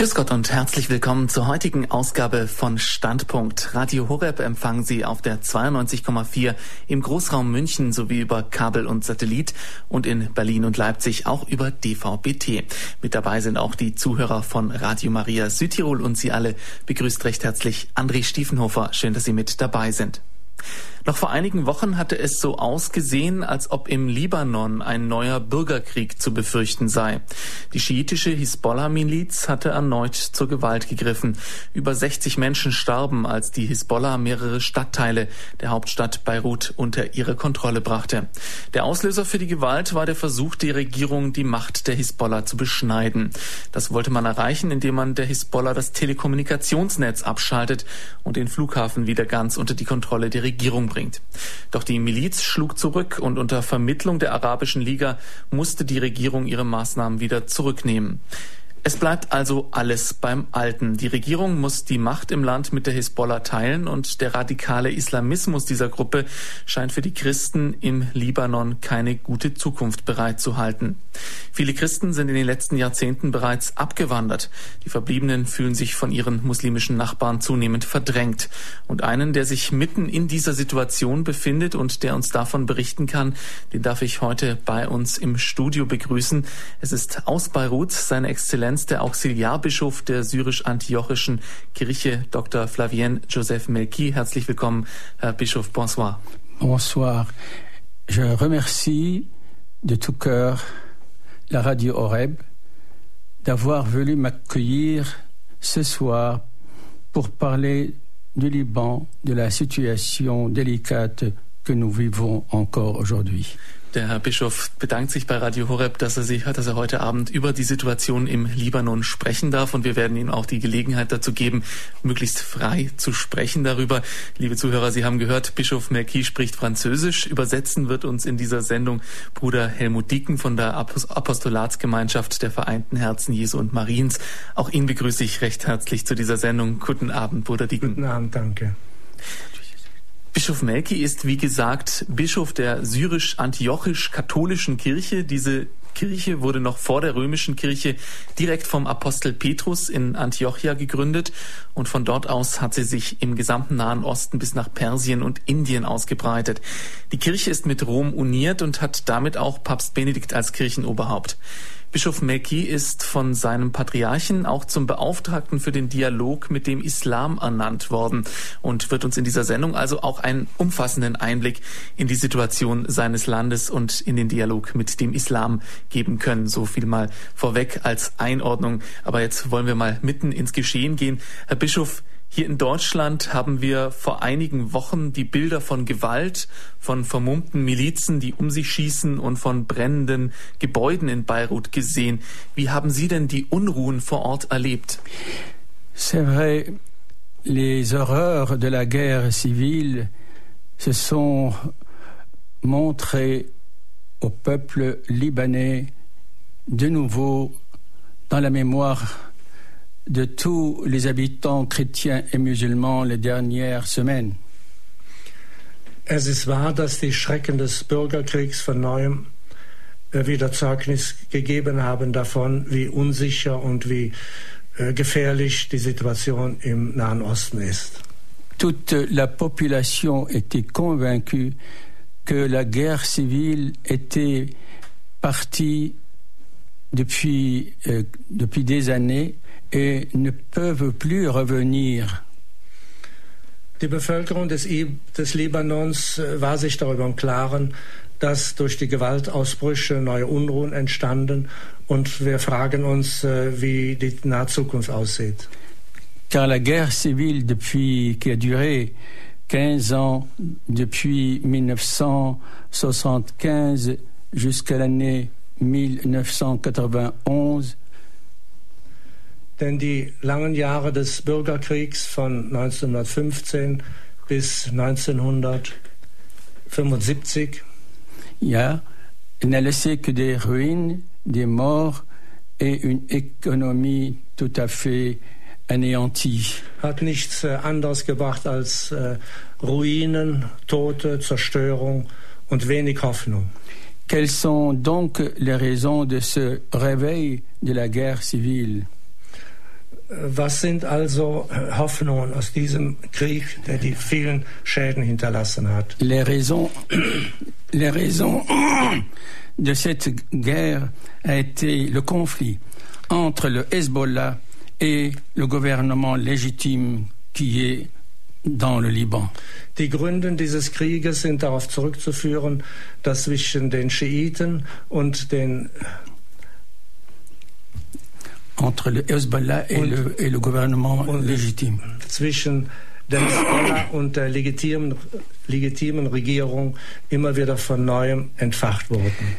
Grüß Gott und herzlich willkommen zur heutigen Ausgabe von Standpunkt. Radio Horeb empfangen Sie auf der 92,4 im Großraum München sowie über Kabel und Satellit und in Berlin und Leipzig auch über DVB-T. Mit dabei sind auch die Zuhörer von Radio Maria Südtirol und Sie alle begrüßt recht herzlich André Stiefenhofer. Schön, dass Sie mit dabei sind. Noch vor einigen Wochen hatte es so ausgesehen, als ob im Libanon ein neuer Bürgerkrieg zu befürchten sei. Die schiitische Hisbollah-Miliz hatte erneut zur Gewalt gegriffen. Über 60 Menschen starben, als die Hisbollah mehrere Stadtteile der Hauptstadt Beirut unter ihre Kontrolle brachte. Der Auslöser für die Gewalt war der Versuch der Regierung, die Macht der Hisbollah zu beschneiden. Das wollte man erreichen, indem man der Hisbollah das Telekommunikationsnetz abschaltet und den Flughafen wieder ganz unter die Kontrolle der Regierung bringt. Doch die Miliz schlug zurück und unter Vermittlung der Arabischen Liga musste die Regierung ihre Maßnahmen wieder zurücknehmen. Es bleibt also alles beim Alten. Die Regierung muss die Macht im Land mit der Hisbollah teilen und der radikale Islamismus dieser Gruppe scheint für die Christen im Libanon keine gute Zukunft bereitzuhalten. Viele Christen sind in den letzten Jahrzehnten bereits abgewandert. Die Verbliebenen fühlen sich von ihren muslimischen Nachbarn zunehmend verdrängt. Und einen, der sich mitten in dieser Situation befindet und der uns davon berichten kann, den darf ich heute bei uns im Studio begrüßen. Es ist aus Beirut seine Exzellenz Exzellenz der Auxiliarbischof der syrisch-antiochischen Kirche, Dr. Flavien Joseph Melki. Herzlich willkommen, Herr Bischof. Bonsoir. Bonsoir. Je remercie de tout cœur la radio Oreb d'avoir voulu m'accueillir ce soir pour parler du Liban, de la situation délicate que nous vivons encore aujourd'hui. Der Herr Bischof bedankt sich bei Radio Horeb, dass er sich, dass er heute Abend über die Situation im Libanon sprechen darf und wir werden ihm auch die Gelegenheit dazu geben, möglichst frei zu sprechen darüber. Liebe Zuhörer, Sie haben gehört, Bischof Merki spricht Französisch. Übersetzen wird uns in dieser Sendung Bruder Helmut Dieken von der Apostolatsgemeinschaft der Vereinten Herzen Jesu und Mariens. Auch ihn begrüße ich recht herzlich zu dieser Sendung. Guten Abend, Bruder Dieken. Guten Abend, danke. Bischof Melki ist, wie gesagt, Bischof der syrisch-antiochisch-katholischen Kirche. Diese Kirche wurde noch vor der römischen Kirche direkt vom Apostel Petrus in Antiochia gegründet und von dort aus hat sie sich im gesamten Nahen Osten bis nach Persien und Indien ausgebreitet. Die Kirche ist mit Rom uniert und hat damit auch Papst Benedikt als Kirchenoberhaupt. Bischof Mekki ist von seinem Patriarchen auch zum Beauftragten für den Dialog mit dem Islam ernannt worden und wird uns in dieser Sendung also auch einen umfassenden Einblick in die Situation seines Landes und in den Dialog mit dem Islam geben können. So viel mal vorweg als Einordnung. Aber jetzt wollen wir mal mitten ins Geschehen gehen. Herr Bischof, hier in Deutschland haben wir vor einigen Wochen die Bilder von Gewalt, von vermummten Milizen, die um sich schießen und von brennenden Gebäuden in Beirut gesehen. Wie haben Sie denn die Unruhen vor Ort erlebt? C'est vrai, les horreurs de la guerre civile se sont montrées au peuple libanais de nouveau dans la mémoire de tous les habitants chrétiens et musulmans les dernières semaines. Es ist wahr, dass die Schrecken des Bürgerkriegs von neuem äh, wieder Zeugnis gegeben haben davon, wie unsicher und wie äh, gefährlich die Situation im Nahen Osten ist. Toute la population était convaincue que la guerre civile était partie depuis, euh, depuis des années et ne peuvent plus revenir. Die Bevölkerung des, des Libanons äh, war sich darüber im Klaren, dass durch die Gewaltausbrüche neue Unruhen entstanden und wir fragen uns, äh, wie die nahe Zukunft aussieht. Car la guerre civile depuis qui a duré 15 ans depuis 1975 jusqu'à l'année 1991 denn die langen Jahre des Bürgerkriegs von 1915 bis 1975 ja, n'a laissé que des ruines, des morts et une économie tout à fait anéantie. Hat nichts äh, anderes gebracht als äh, Ruinen, Tote, Zerstörung und wenig Hoffnung. Quelles sont donc les raisons de ce réveil de la guerre civile? Was sind also Hoffnungen aus diesem Krieg, der die vielen Schäden hinterlassen hat? Les raisons, les raisons de cette guerre a été le conflit entre le Hezbollah et le gouvernement légitime qui est dans le Liban. Die Gründe dieses Krieges sind darauf zurückzuführen, dass zwischen den Schiiten und den entre le Hezbollah et, le, et le gouvernement légitime. Zwischen der Hezbollah und der legitimen, legitimen Regierung immer wieder von neuem entfacht wurden.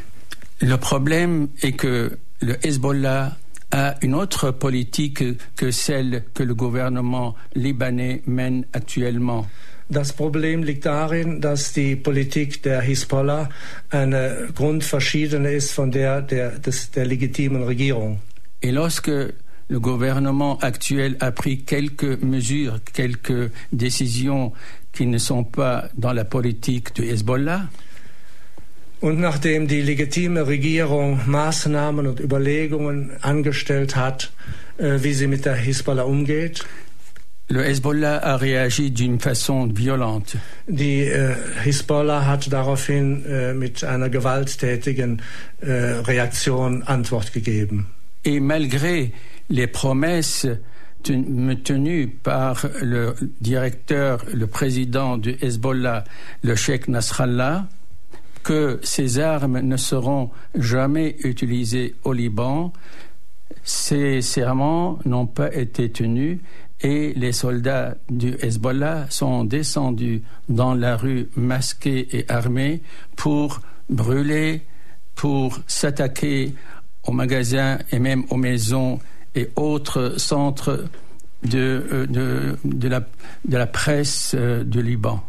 Le problème est que le Hezbollah a une autre politique que celle que le gouvernement libanais mène actuellement. Das Problem liegt darin, dass die Politik der Hisbollah eine grundverschiedene ist von der der, des, der legitimen Regierung. Et lorsque le gouvernement actuel a pris quelques mesures, quelques décisions qui ne sont pas dans la politique du Hezbollah, Und nachdem die legitime Regierung Maßnahmen und Überlegungen angestellt hat, äh, wie sie mit der Hisbollah umgeht, le Hezbollah a réagi d'une façon violente. die äh, Hisbollah hat daraufhin äh, mit einer gewalttätigen äh, Reaktion Antwort gegeben. Et malgré les promesses ten- tenues par le directeur, le président du Hezbollah, le Sheikh Nasrallah, que ces armes ne seront jamais utilisées au Liban, ces serments n'ont pas été tenus et les soldats du Hezbollah sont descendus dans la rue masqués et armés pour brûler, pour s'attaquer aux magasins et même aux maisons et autres centres de, euh, de, de la, de la presse euh, du Liban.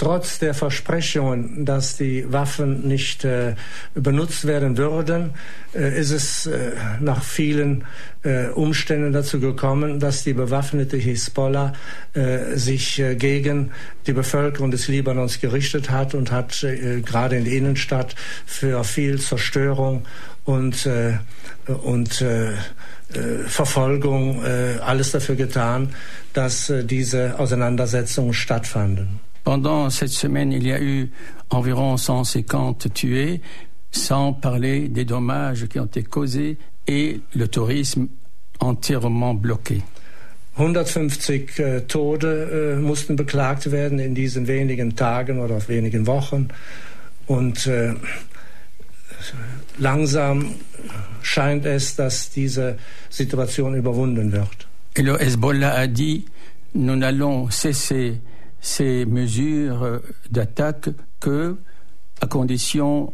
Trotz der Versprechungen, dass die Waffen nicht äh, benutzt werden würden, äh, ist es äh, nach vielen äh, Umständen dazu gekommen, dass die bewaffnete Hisbollah äh, sich äh, gegen die Bevölkerung des Libanons gerichtet hat und hat gerade in der Innenstadt für viel Zerstörung und, äh, und äh, äh, Verfolgung äh, alles dafür getan, dass äh, diese Auseinandersetzungen stattfanden. Pendant cette semaine, il y a eu environ 150 tués, sans parler des dommages qui ont été causés et le tourisme entièrement bloqué. 150 äh, Tode äh, mussten beklagt werden in diesen wenigen Tagen oder wenigen Wochen. Und äh, langsam scheint es, dass diese Situation überwunden wird. Et le Hezbollah a dit, nous n'allons cesser ces mesures d'attaque que à condition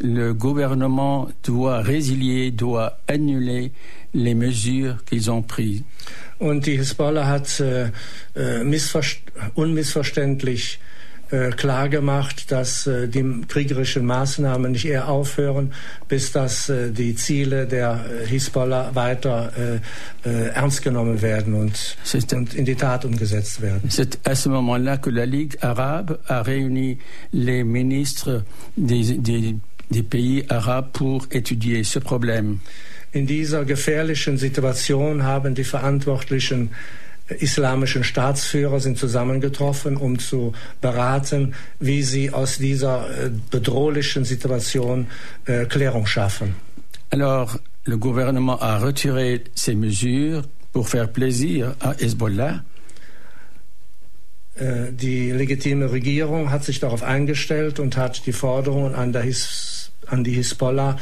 le gouvernement doit résilier, doit annuler les mesures qu'ils ont prises. Und die Hisbollah hat äh, äh, missverst unmissverständlich äh, klargemacht, dass äh, die kriegerischen Maßnahmen nicht eher aufhören, bis dass äh, die Ziele der Hisbollah weiter ernst genommen werden und, in die Tat umgesetzt werden. C'est à ce moment-là que la Ligue arabe a réuni les ministres des, des- des pays arabes pour étudier ce problème. In dieser gefährlichen Situation haben die verantwortlichen islamischen Staatsführer sind zusammengetroffen, um zu beraten, wie sie aus dieser äh, bedrohlichen Situation äh, Klärung schaffen. Alors, le gouvernement a retiré ces mesures pour faire plaisir à Hezbollah. Äh, Die legitime Regierung hat sich darauf eingestellt und hat die Forderungen an, His, an die Hisbollah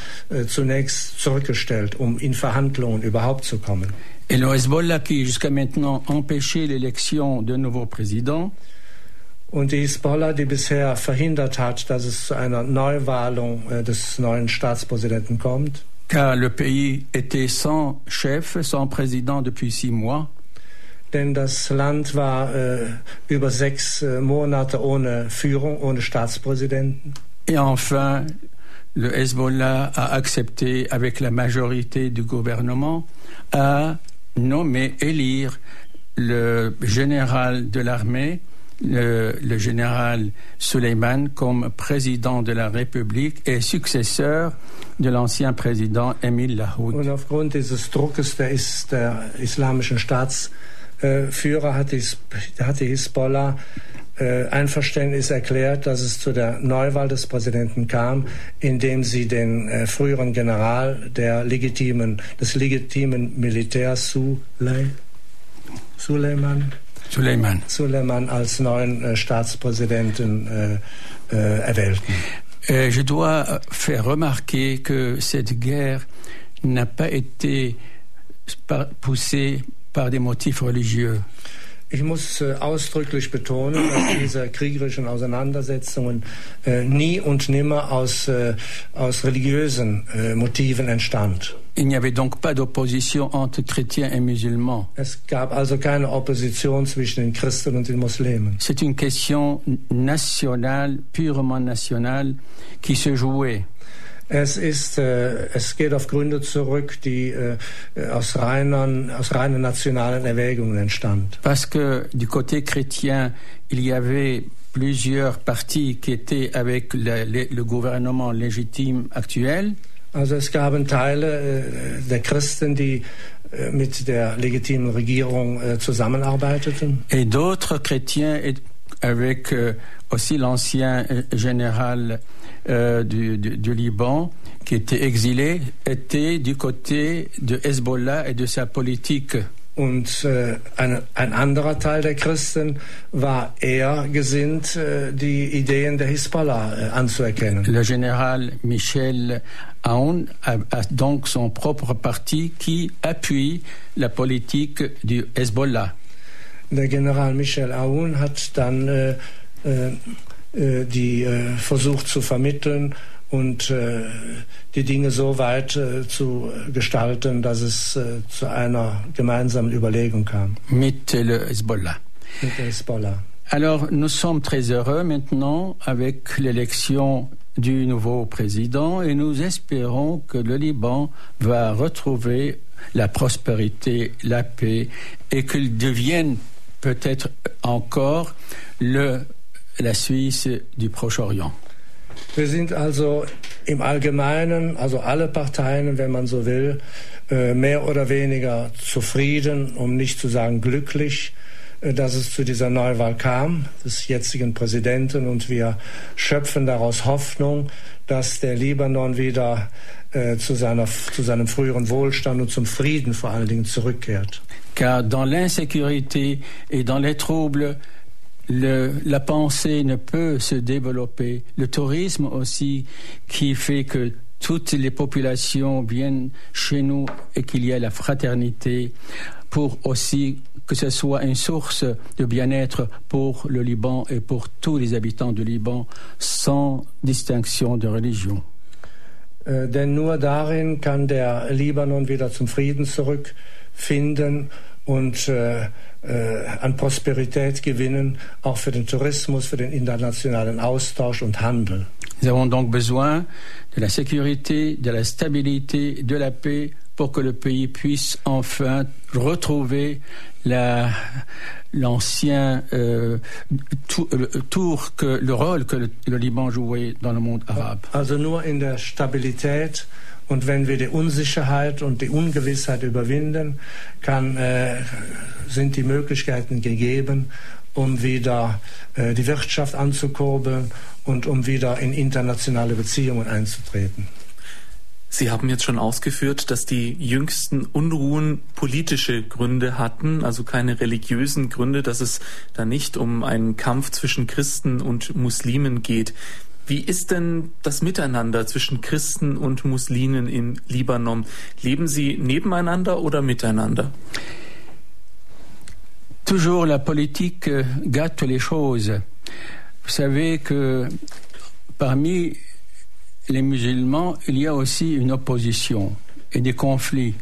zunächst zurückgestellt, um in Verhandlungen überhaupt zu kommen. Et le Hezbollah, qui jusqu'à maintenant empêchait l'élection d'un nouveau président, Und die Hisbollah, die bisher verhindert hat, dass es zu einer Neuwahlung äh, des neuen Staatspräsidenten kommt, car le pays était sans chef, sans président depuis six mois, denn das Land war äh, über sechs äh, Monate ohne Führung, ohne Staatspräsidenten. et enfin, le Hezbollah a accepté, avec la majorité du gouvernement, à nommer, élire le général de l'armée le, général Suleiman comme président de la République et successeur de l'ancien président Emile Lahoud. Der, Einverständnis erklärt, dass es zu der Neuwahl des Präsidenten kam, indem sie den äh, früheren General der legitimen, des legitimen Militärs Suley, Suleiman, Suleiman. Suleiman als neuen äh, Staatspräsidenten äh, äh, erwählten. Je dois faire remarquer que cette guerre n'a pas été poussée par des motifs religieux. Ich muss äh, ausdrücklich betonen, dass diese kriegerischen Auseinandersetzungen äh, nie und nimmer aus, äh, aus religiösen äh, Motiven entstand. Il n'y avait donc pas d'opposition entre chrétiens et musulmans. Es gab also keine Opposition zwischen den Christen und den Muslimen. C'est une question nationale, purement nationale, qui se jouait. Es ist, äh, es geht auf Gründe zurück, die äh, aus reinen, aus reinen nationalen Erwägungen entstand. Parce que du côté chrétien, il y avait plusieurs partis qui étaient avec le, le- le gouvernement légitime actuel. Also es gaben Teile äh, der Christen, die äh, mit der legitimen Regierung äh, zusammenarbeiteten. Et d'autres chrétiens avec euh, aussi l'ancien euh, général euh, du, du- du Liban qui était exilé, étaient du côté de Hezbollah et de sa politique. Und äh, ein, ein anderer Teil der Christen war eher gesinnt, äh, die Ideen der Hisbollah äh, anzuerkennen. Le général Michel Aoun a, a donc son propre parti qui appuie la politique du Hezbollah. Der General Michel Aoun hat dann äh, äh, die äh, versucht zu vermitteln und äh, die Dinge so weit äh, zu gestalten, dass es äh, zu einer gemeinsamen Überlegung kam mit le Hezbollah. mit der Hisbollah. Alors, nous sommes très heureux maintenant avec l'élection du nouveau président et nous espérons que le Liban va retrouver la prospérité, la paix et qu'il devienne peut-être encore le, la Suisse du Proche-Orient. Wir sind also im Allgemeinen, also alle Parteien, wenn man so will, äh, mehr oder weniger zufrieden, um nicht zu sagen glücklich, äh, dass es zu dieser Neuwahl kam, des jetzigen Präsidenten. Und wir schöpfen daraus Hoffnung, dass der Libanon wieder äh, zu, seiner, zu seinem früheren Wohlstand und zum Frieden vor allen Dingen zurückkehrt. Car dans l'insécurité et dans les troubles, le- la pensée ne peut se développer. Le tourisme aussi, qui fait que toutes les populations viennent chez nous et qu'il y a la fraternité pour aussi que ce soit une source de bien-être pour le Liban et pour tous les habitants du Liban sans distinction de religion. Äh, denn nur darin kann der Libanon wieder zum Frieden zurückfinden und äh, äh, an Prosperität gewinnen, auch für den Tourismus, für den internationalen Austausch und Handel. Nous avons donc besoin de la sécurité, de la stabilité, de la paix pour que le pays puisse enfin retrouver la- l'ancien euh, tou- le tour, que, le rôle que le, le Liban jouait dans le monde arabe. Also nur in der Stabilität und wenn wir die Unsicherheit und die Ungewissheit überwinden, kann, äh, sind die Möglichkeiten gegeben, um wieder äh, die Wirtschaft anzukurbeln und um wieder in internationale Beziehungen einzutreten. Sie haben jetzt schon ausgeführt, dass die jüngsten Unruhen politische Gründe hatten, also keine religiösen Gründe, dass es da nicht um einen Kampf zwischen Christen und Muslimen geht. Wie ist denn das Miteinander zwischen Christen und Muslimen im Libanon? Leben sie nebeneinander oder miteinander? Toujours la politique euh, gâte les choses. Vous savez que parmi les musulmans, il y a aussi une opposition et des conflits.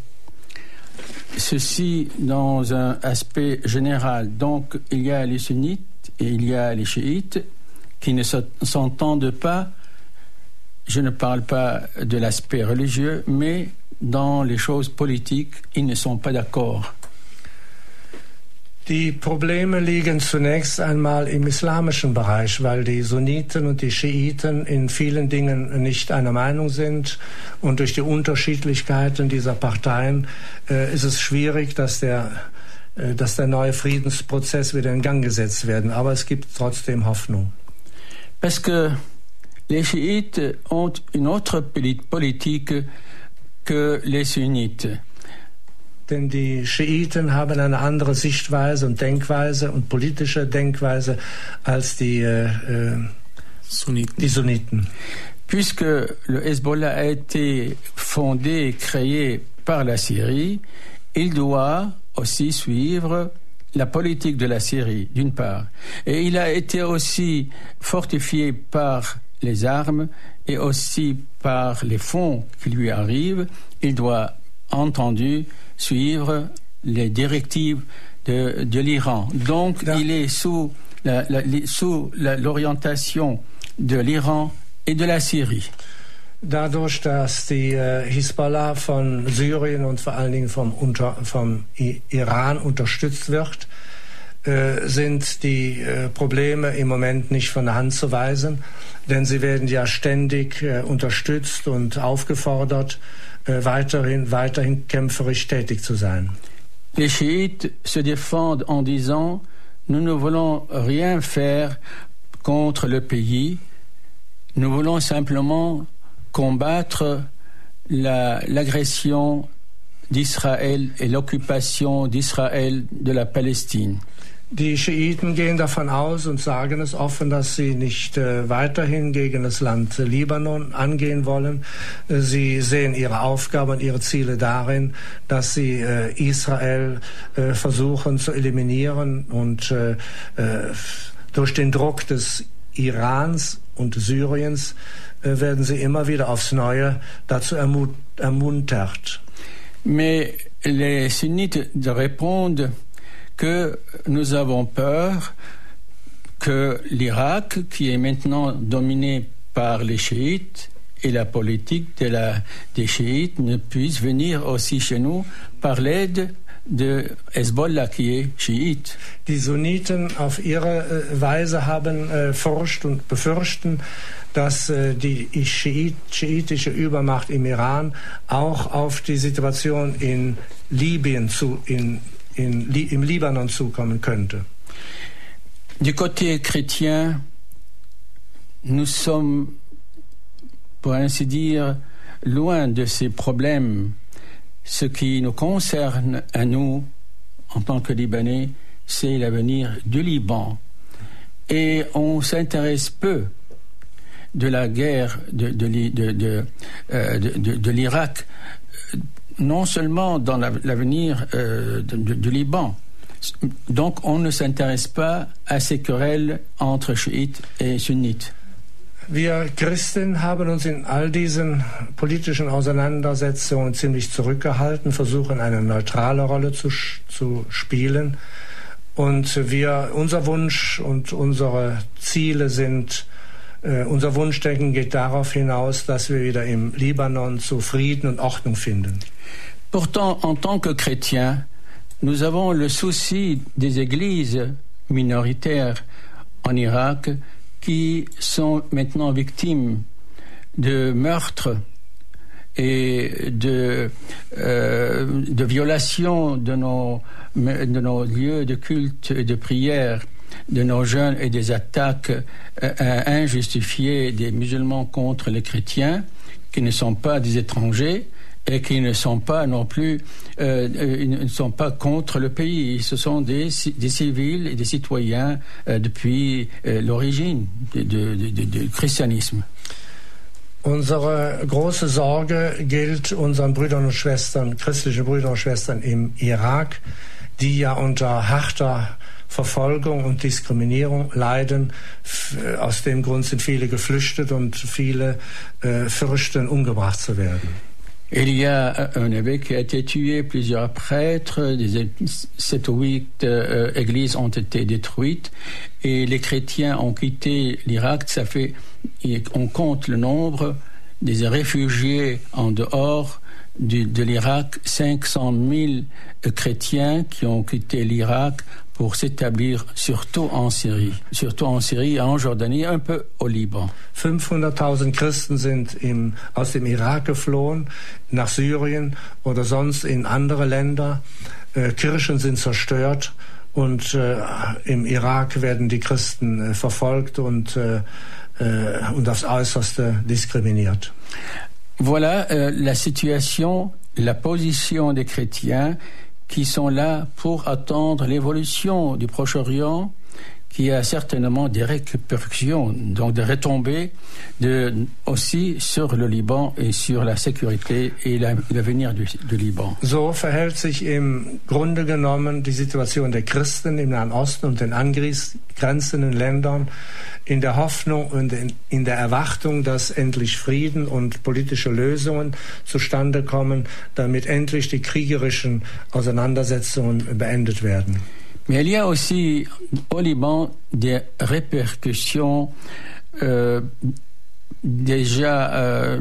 Ceci dans un aspect général. Donc il y a les sunnites et il y a les chiites qui ne s'entendent pas. Je ne parle pas de l'aspect religieux, mais dans les choses politiques, ils ne sont pas d'accord. Die Probleme liegen zunächst einmal im islamischen Bereich, weil die Sunniten und die Schiiten in vielen Dingen nicht einer Meinung sind. Und durch die Unterschiedlichkeiten dieser Parteien äh, ist es schwierig, dass der, äh, dass der neue Friedensprozess wieder in Gang gesetzt werden. Aber es gibt trotzdem Hoffnung. Parce que les chiites ont une autre politique que les sunnites. Denn die Schiiten haben eine andere Sichtweise und Denkweise und politische Denkweise als die, äh, äh Sunniten. die Sunniten. Puisque le Hezbollah a été fondé, créé par la Syrie, il doit aussi suivre la politique de la Syrie, d'une part. Et il a été aussi fortifié par les armes et aussi par les fonds qui lui arrivent. Il doit, entendu, suivre les directives de, de l'Iran. Donc, il est sous l'orientation la, de l'Iran et de la Syrie. Dadurch, dass die äh, Hisbollah von Syrien und vor allen Dingen vom, unter, vom Iran unterstützt wird, äh, sind die äh, Probleme im Moment nicht von der Hand zu weisen, denn sie werden ja ständig äh, unterstützt und aufgefordert, äh, weiterhin, weiterhin kämpferisch tätig zu sein. Les chiites se défendent en disant nous ne voulons rien faire contre le pays, nous voulons simplement combattre l'agression la, d'Israël et l'occupation d'Israël de la Palestine. Die Schiiten gehen davon aus und sagen es offen, dass sie nicht äh, weiterhin gegen das Land Libanon angehen wollen. Äh, sie sehen ihre Aufgabe und ihre Ziele darin, dass sie äh, Israel äh, versuchen zu eliminieren und äh, äh, durch den Druck des Irans und Syriens werden sie immer wieder aufs Neue dazu ermuntert. Mais les sunnites répondent que nous avons peur que l'Irak, qui est maintenant dominé par les chiites, et la politique de la, des chiites ne puisse venir aussi chez nous par l'aide de Hezbollah, qui est chiite. Die Sunniten auf ihre äh, Weise haben äh, und befürchten, dass äh, die Schiit, schiitische Übermacht im Iran auch auf die Situation in Libyen zu, in Libanon zukommen könnte. Du côté chrétien, nous sommes, pour ainsi dire, loin de ces problèmes. Ce qui nous concerne à nous, en tant que Libanais, c'est l'avenir du Liban. Et on s'intéresse peu de la guerre de, de, de, euh, de l'Irak non seulement dans l'avenir euh, du Liban. Donc on ne s'intéresse pas à ces querelles entre chiites et sunnites. Wir Christen haben uns in all diesen politischen Auseinandersetzungen ziemlich zurückgehalten, versuchen eine neutrale Rolle zu, zu spielen. Und wir, unser Wunsch und unsere Ziele sind äh, unser Wunschdenken geht darauf hinaus, dass wir wieder im Libanon zu Frieden und Ordnung finden. Pourtant, en tant que chrétiens, nous avons le souci des églises minoritaires en Irak qui sont maintenant victimes de meurtres et de, euh, violations de nos, de nos lieux de culte et de prière de nos jeunes et des attaques euh, injustifiées des musulmans contre les chrétiens, qui ne sont pas des étrangers et qui ne sont pas non plus euh, euh ne sont pas contre le pays. Ce sont des, des civils et des citoyens euh, depuis euh, l'origine du christianisme. Unsere große Sorge gilt unseren Brüdern und Schwestern, christlichen Brüdern und Schwestern im Irak, die ja unter harter Verfolgung und Diskriminierung leiden. Aus dem Grund sind viele geflüchtet und viele äh, fürchten, umgebracht zu werden. Il y a un évêque qui a été tué, plusieurs prêtres, sept ou huit euh, églises ont été détruites et les chrétiens ont quitté l'Irak. Ça fait, on compte le nombre des réfugiés en dehors de l'Irak 500 000 chrétiens qui ont quitté l'Irak pour s'établir surtout en Syrie, surtout en Syrie, en Jordanie, un peu au Liban. 500.000 Christen sind im, aus dem Irak geflohen, nach Syrien oder sonst in andere Länder. Äh, Kirchen sind zerstört und äh, im Irak werden die Christen äh, verfolgt und, äh, äh, und aufs Äußerste diskriminiert. Voilà euh, la situation, la position des chrétiens qui sont là pour attendre l'évolution du Proche-Orient qui a certainement des répercussions, donc des retombées de, aussi sur le Liban et sur la sécurité et l'avenir du, du, Liban. So verhält sich im Grunde genommen die Situation der Christen im Nahen Osten und den angrenzenden Ländern in der Hoffnung und in, in der Erwartung, dass endlich Frieden und politische Lösungen zustande kommen, damit endlich die kriegerischen Auseinandersetzungen beendet werden. Mais il y a aussi au Liban des répercussions euh, déjà euh,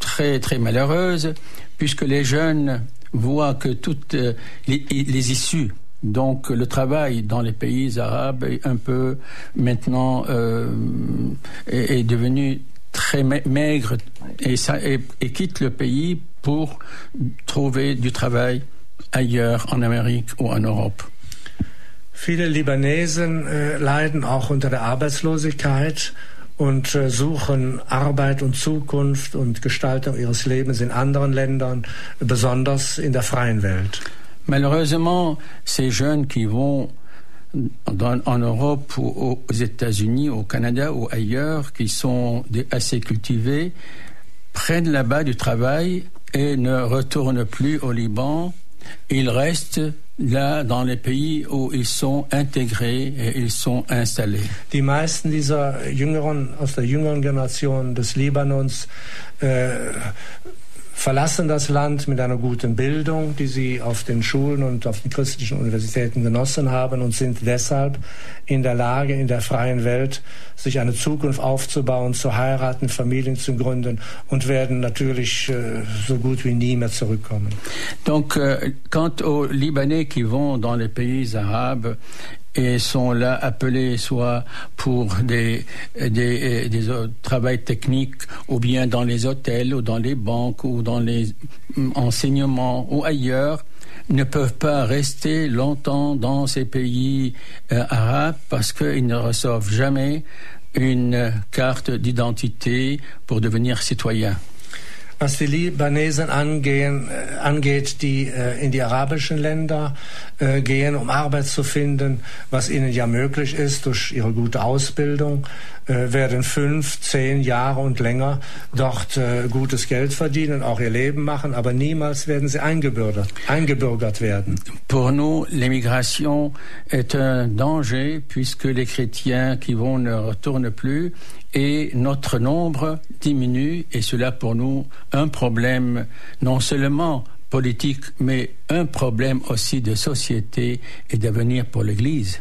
très très malheureuses, puisque les jeunes voient que toutes euh, les, issues, donc le travail dans les pays arabes est un peu maintenant est, devenu très maigre et, ça, et quitte le pays pour trouver du travail ailleurs en Amérique ou en Europe. Viele Libanesen äh, leiden auch unter der Arbeitslosigkeit und äh, suchen Arbeit und Zukunft und Gestaltung ihres Lebens in anderen Ländern, besonders in der freien Welt. Malheureusement, ces jeunes qui vont dans, en Europe ou aux États-Unis, au Canada ou ailleurs, qui sont assez cultivés, prennent là-bas du travail et ne retournent plus au Liban. Ils restent là dans les pays où ils sont intégrés et ils sont installés. Generation des Libanons äh, verlassen das Land mit einer guten Bildung, die sie auf den Schulen und auf den christlichen Universitäten genossen haben und sind deshalb in der Lage, in der freien Welt sich eine Zukunft aufzubauen, zu heiraten, Familien zu gründen und werden natürlich äh, so gut wie nie mehr zurückkommen. Donc, euh, quant aux Libanais qui vont dans les pays arabes, et sont là appelés soit pour des, des, des travail techniques ou bien dans les hôtels ou dans les banques ou dans les enseignements ou ailleurs ne peuvent pas rester longtemps dans ces pays euh, arabes parce qu'ils ne reçoivent jamais une carte d'identité pour devenir citoyen. Was die Libanesen angehen, äh, angeht, die äh, in die arabischen Länder äh, gehen, um Arbeit zu finden, was ihnen ja möglich ist durch ihre gute Ausbildung, werden fünf, zehn Jahre und länger dort gutes Geld verdienen, auch ihr Leben machen, aber niemals werden sie eingebürgert, eingebürgert werden. Pour nous, l'émigration est un danger puisque les chrétiens qui vont ne retournent plus et notre nombre diminue et cela pour nous un problème non seulement politique mais un problème aussi de société et d'avenir pour l'Église.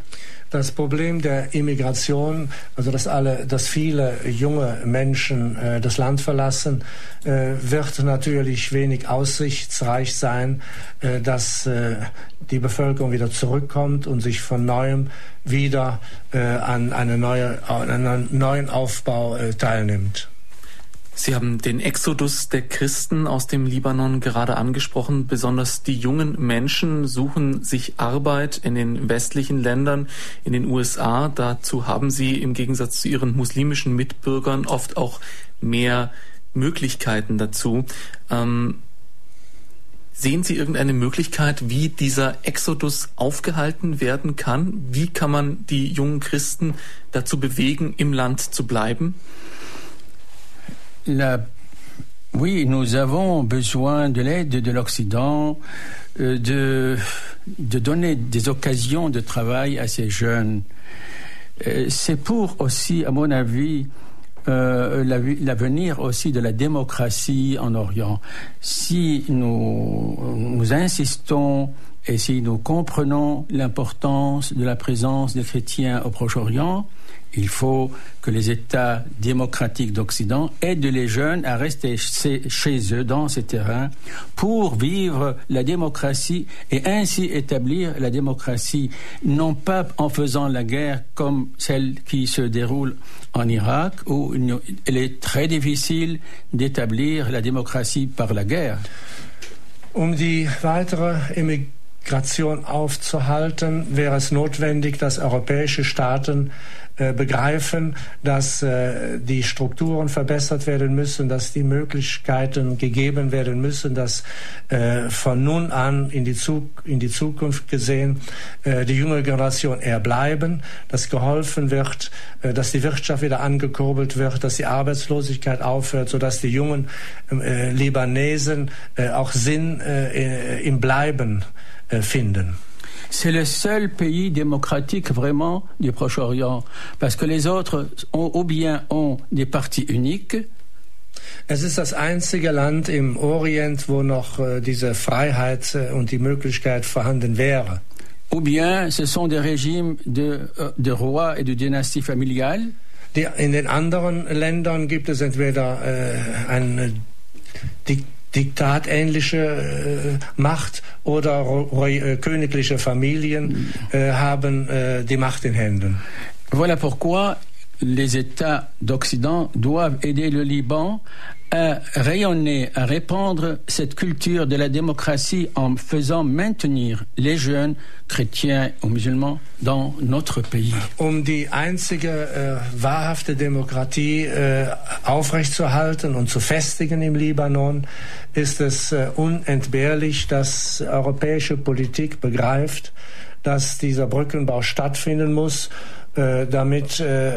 Das Problem der Immigration, also dass alle, dass viele junge Menschen äh, das Land verlassen, äh, wird natürlich wenig aussichtsreich sein, äh, dass äh, die Bevölkerung wieder zurückkommt und sich von neuem wieder äh, an, eine neue, an einen neuen Aufbau äh, teilnimmt. Sie haben den Exodus der Christen aus dem Libanon gerade angesprochen. Besonders die jungen Menschen suchen sich Arbeit in den westlichen Ländern, in den USA. Dazu haben sie im Gegensatz zu ihren muslimischen Mitbürgern oft auch mehr Möglichkeiten dazu. Ähm, sehen Sie irgendeine Möglichkeit, wie dieser Exodus aufgehalten werden kann? Wie kann man die jungen Christen dazu bewegen, im Land zu bleiben? La... Oui, nous avons besoin de l'aide de l'Occident, euh, de, donner des occasions de travail à ces jeunes. Euh, c'est pour aussi, à mon avis, euh, l'avenir aussi de la démocratie en Orient. Si nous insistons Et si nous comprenons l'importance de la présence des chrétiens au Proche-Orient, il faut que les États démocratiques d'Occident aident les jeunes à rester chez eux, dans ces terrains, pour vivre la démocratie et ainsi établir la démocratie, non pas en faisant la guerre comme celle qui se déroule en Irak, où il est très difficile d'établir la démocratie par la guerre. Um Immigration aufzuhalten, wäre es notwendig, dass europäische Staaten äh, begreifen, dass äh, die Strukturen verbessert werden müssen, dass die Möglichkeiten gegeben werden müssen, dass äh, von nun an in die, Zuk in die Zukunft gesehen die junge Generation eher bleiben, dass geholfen wird, dass die Wirtschaft wieder angekurbelt wird, dass die Arbeitslosigkeit aufhört, sodass die jungen Libanesen auch Sinn im Bleiben finden. c'est le seul pays démocratique vraiment du Proche-Orient, parce que les autres ont, ou bien ont des partis uniques, Es ist das einzige Land im Orient, wo noch äh, diese Freiheit äh, und die Möglichkeit vorhanden wäre. Ou bien ce sont des régimes de, euh, de rois et de dynasties familiales. Die, in den anderen Ländern gibt es entweder äh, eine Diktatur, diktatähnliche äh, Macht oder äh, königliche Familien äh, haben äh, die Macht in Händen. Voilà pourquoi les États d'Occident doivent aider le Liban à rayonner, à répandre cette culture de la démocratie en faisant maintenir les jeunes chrétiens ou musulmans dans notre pays. Um die einzige äh, wahrhafte Demokratie äh, aufrechtzuerhalten und zu festigen im Libanon, ist es äh, unentbehrlich, dass europäische Politik begreift, dass dieser Brückenbau stattfinden muss, äh, damit äh,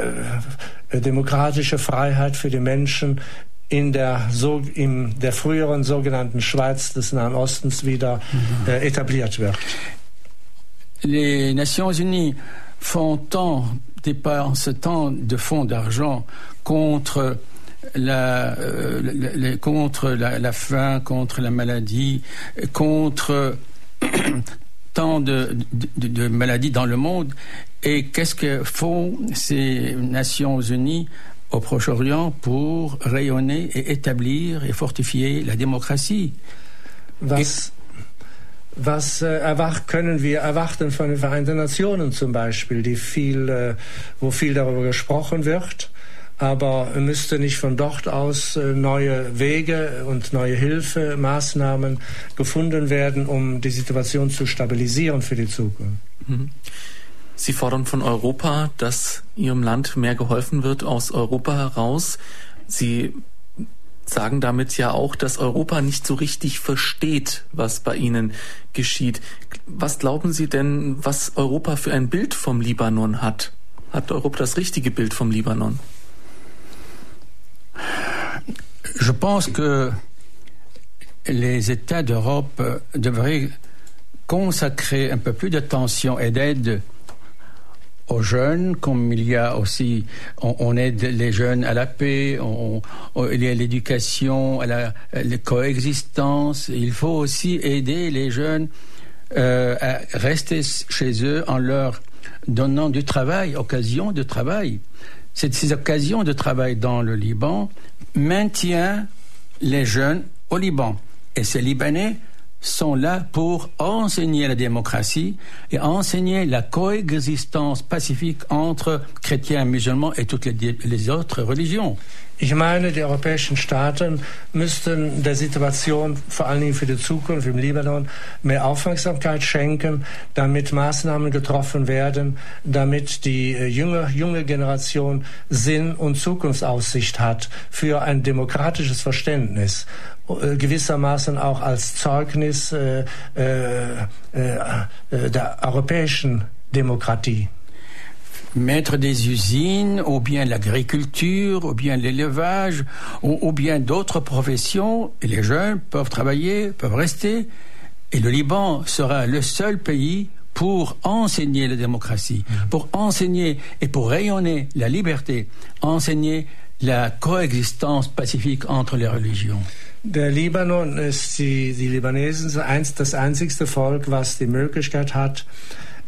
demokratische Freiheit für die Menschen in der, so, in der früheren sogenannten Schweiz des Nahen Ostens wieder mhm. äh, etabliert wird. Les Nations Unies font tant, dépensent tant de fonds d'argent contre la, euh, la, contre la, la, faim, contre la maladie, contre tant de, de, de, maladies dans le monde. Et qu'est-ce que font ces Nations Unies au Proche-Orient pour rayonner et établir et fortifier la démocratie. Was, was äh, erwart, können wir erwarten von den Vereinten Nationen zum Beispiel, die viel, äh, wo viel darüber gesprochen wird? aber müsste nicht von dort aus äh, neue Wege und neue Hilfemaßnahmen gefunden werden, um die Situation zu stabilisieren für die Zukunft. Mhm. Sie fordern von Europa, dass Ihrem Land mehr geholfen wird aus Europa heraus. Sie sagen damit ja auch, dass Europa nicht so richtig versteht, was bei Ihnen geschieht. Was glauben Sie denn, was Europa für ein Bild vom Libanon hat? Hat Europa das richtige Bild vom Libanon? Je pense que les États d'Europe devraient consacrer un peu plus d'attention et d'aide aux jeunes, comme il y a aussi, on, aide les jeunes à la paix, on, il y a l'éducation, à la, coexistence. Il faut aussi aider les jeunes euh, à rester chez eux en leur donnant du travail, occasion de travail. Ces occasions de travail dans le Liban maintient les jeunes au Liban. Et ces Libanais sont là pour enseigner la démocratie et enseigner la coexistence pacifique entre chrétiens, musulmans et toutes les, les autres religions. Ich meine, die europäischen Staaten müssten der Situation vor allen Dingen für die Zukunft im Libanon mehr Aufmerksamkeit schenken, damit Maßnahmen getroffen werden, damit die äh, junge, junge Generation Sinn und Zukunftsaussicht hat für ein demokratisches Verständnis gewissermaßen auch als Zeugnis äh, äh, äh, der europäischen Demokratie. mettre des usines, ou bien l'agriculture, ou bien l'élevage, ou, ou, bien d'autres professions, et les jeunes peuvent travailler, peuvent rester, et le Liban sera le seul pays pour enseigner la démocratie, mmh. pour enseigner et pour rayonner la liberté, enseigner la coexistence pacifique entre les religions. Der Libanon ist die, die Libanesen das einzigste Volk, was die Möglichkeit hat,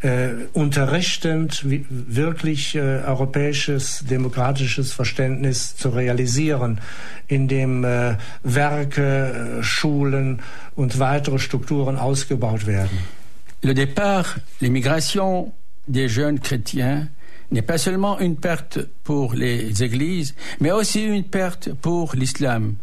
äh, unterrichtend wirklich äh, europäisches demokratisches Verständnis zu realisieren, indem äh, Werke, äh, Schulen und weitere Strukturen ausgebaut werden. Le départ, l'émigration des jeunes chrétiens n'est pas seulement une perte pour les églises, mais aussi une perte pour l'islam.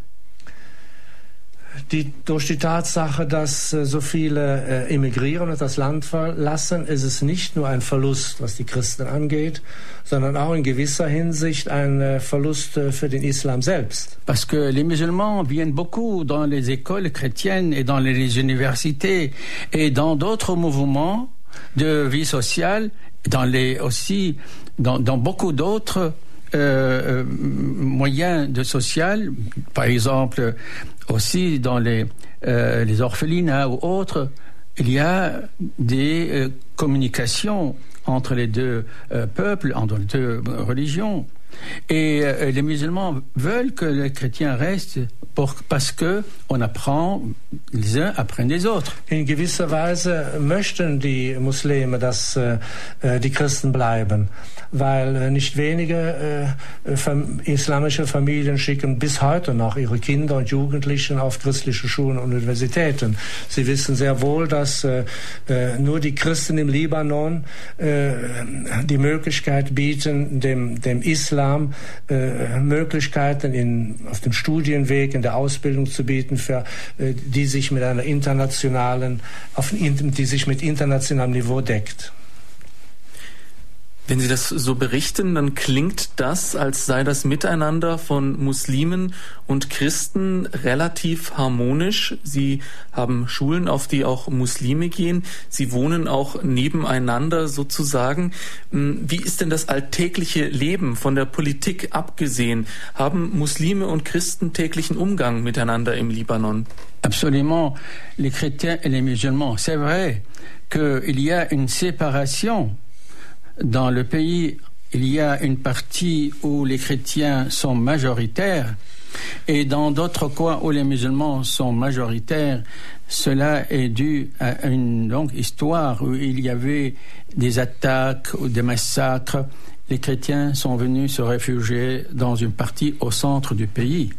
Die, durch die Tatsache, dass äh, so viele äh, emigrieren und das Land verlassen, ist es nicht nur ein Verlust, was die Christen angeht, sondern auch in gewisser Hinsicht ein äh, Verlust äh, für den Islam selbst. Parce que les musulmans viennent beaucoup dans les écoles chrétiennes et dans les universités et dans d'autres mouvements de vie sociale, dans les aussi dans, dans beaucoup d'autres euh, euh moyens de social, par exemple aussi dans les, euh, les orphelinats ou autres, il y a des communications entre les deux peuples, entre les deux religions. Et euh, les musulmans veulent que les chrétiens restent pour, parce que on apprend les uns apprennent des autres. In gewisser Weise möchten die Muslime, dass äh, äh die Christen bleiben, weil äh, nicht wenige äh, fam islamische Familien schicken bis heute noch ihre Kinder und Jugendlichen auf christliche Schulen und Universitäten. Sie wissen sehr wohl, dass äh, äh nur die Christen im Libanon die Möglichkeit bieten, dem, dem Islam Möglichkeiten in, auf dem Studienweg, in der Ausbildung zu bieten, für, äh, die sich mit einer internationalen, auf, die sich mit internationalem Niveau deckt. Wenn Sie das so berichten, dann klingt das, als sei das Miteinander von Muslimen und Christen relativ harmonisch. Sie haben Schulen, auf die auch Muslime gehen. Sie wohnen auch nebeneinander sozusagen. Hm, wie ist denn das alltägliche Leben von der Politik abgesehen? Haben Muslime und Christen täglichen Umgang miteinander im Libanon? Absolument. Les chrétiens et les musulmans. C'est vrai qu'il y a une séparation Dans le pays, il y a une partie où les chrétiens sont majoritaires et dans d'autres coins où les musulmans sont majoritaires, cela est dû à une longue histoire où il y avait des attaques ou des massacres. Les chrétiens sont venus se réfugier dans une partie au centre du pays.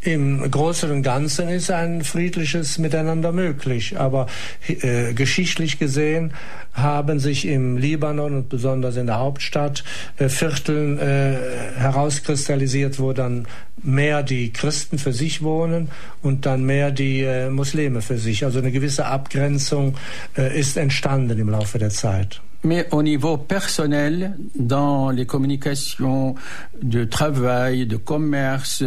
Im Großen und Ganzen ist ein friedliches Miteinander möglich, aber äh, geschichtlich gesehen haben sich im Libanon und besonders in der Hauptstadt äh, Vierteln äh, herauskristallisiert, wo dann mehr die Christen für sich wohnen und dann mehr die äh, Muslime für sich. Also eine gewisse Abgrenzung äh, ist entstanden im Laufe der Zeit. Mais au niveau personnel, dans les communications de travail, de commerce,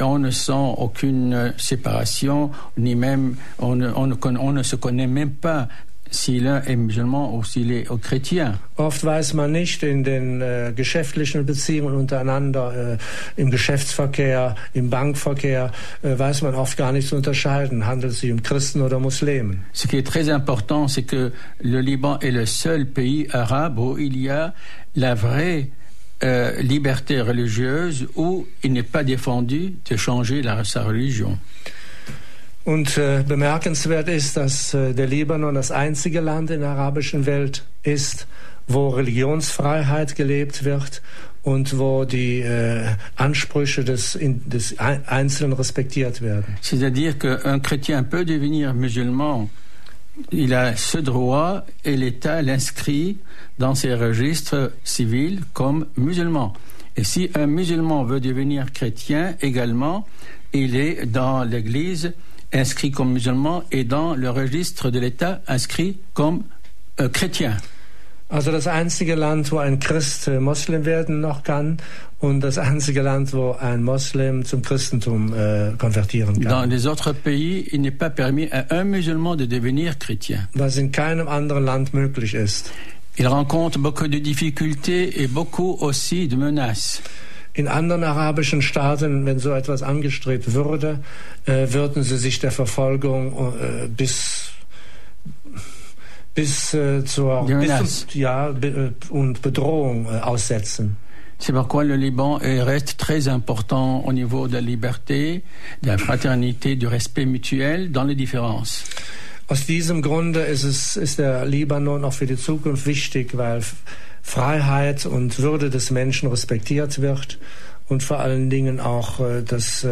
on ne sent aucune séparation, ni même on ne, se connaît même pas l'un est musulman ou s'il est chrétien. Oft weiß man nicht in den äh, geschäftlichen Beziehungen untereinander, äh, im Geschäftsverkehr, im Bankverkehr, äh, weiß man oft gar nicht zu unterscheiden, handelt es sich um Christen oder Muslimen. Ce qui est très important, c'est que le Liban est le seul pays arabe où il y a la vraie euh, liberté religieuse, où il n'est pas défendu de changer la, sa religion. Und äh, bemerkenswert ist, dass äh, der Libanon das einzige Land in der arabischen Welt ist, wo Religionsfreiheit gelebt wird und wo die äh, Ansprüche des, des Einzelnen respektiert werden. C'est-à-dire qu'un chrétien peut devenir musulman. Il a ce droit et l'État l'inscrit dans ses registres civils comme musulman. Et si un musulman veut devenir chrétien également, il est dans l'Église inscrit comme musulman et dans le registre de l'État inscrit comme chrétien. Also das einzige Land, wo ein Christ äh, Moslem werden noch kann und das einzige Land, wo ein Moslem zum Christentum äh, konvertieren kann. Dans les autres pays, il n'est pas permis à un musulman de devenir chrétien. Was in keinem anderen Land möglich ist. Il rencontre beaucoup de difficultés et beaucoup aussi de menaces. In anderen arabischen Staaten, wenn so etwas angestrebt würde, äh, würden sie sich der Verfolgung äh, bis bis äh, zur bis, ja, be, äh, und Bedrohung äh, aussetzen. C'est pourquoi le Liban reste très important au niveau de la liberté, de la fraternité, du respect mutuel dans les différences. Aus diesem Grunde ist, es, ist der Libanon auch für die Zukunft wichtig, weil Freiheit und Würde des Menschen respektiert wird und vor allen Dingen auch äh, äh, das,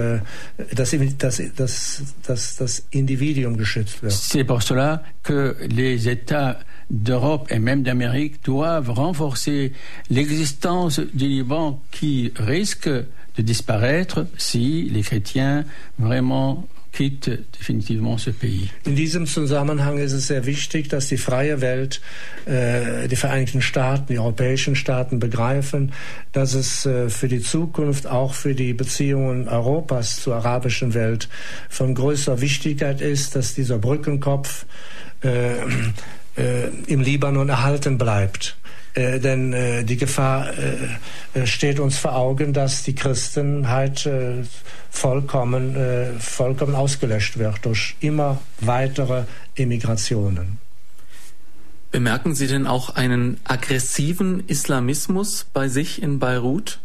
das, das, das, das Individuum geschützt wird. C'est pour cela que les États d'Europe et même d'Amérique doivent renforcer l'existence du Liban qui risque de disparaître si les chrétiens vraiment quitte definitivement ce pays. In diesem Zusammenhang ist es sehr wichtig, dass die freie Welt, äh, die Vereinigten Staaten, die europäischen Staaten begreifen, dass es äh, für die Zukunft, auch für die Beziehungen Europas zur arabischen Welt von größter Wichtigkeit ist, dass dieser Brückenkopf äh im Libanon erhalten bleibt. Äh, denn äh, die Gefahr äh, steht uns vor Augen, dass die Christenheit äh, vollkommen, äh, vollkommen ausgelöscht wird durch immer weitere Immigrationen. Bemerken Sie denn auch einen aggressiven Islamismus bei sich in Beirut?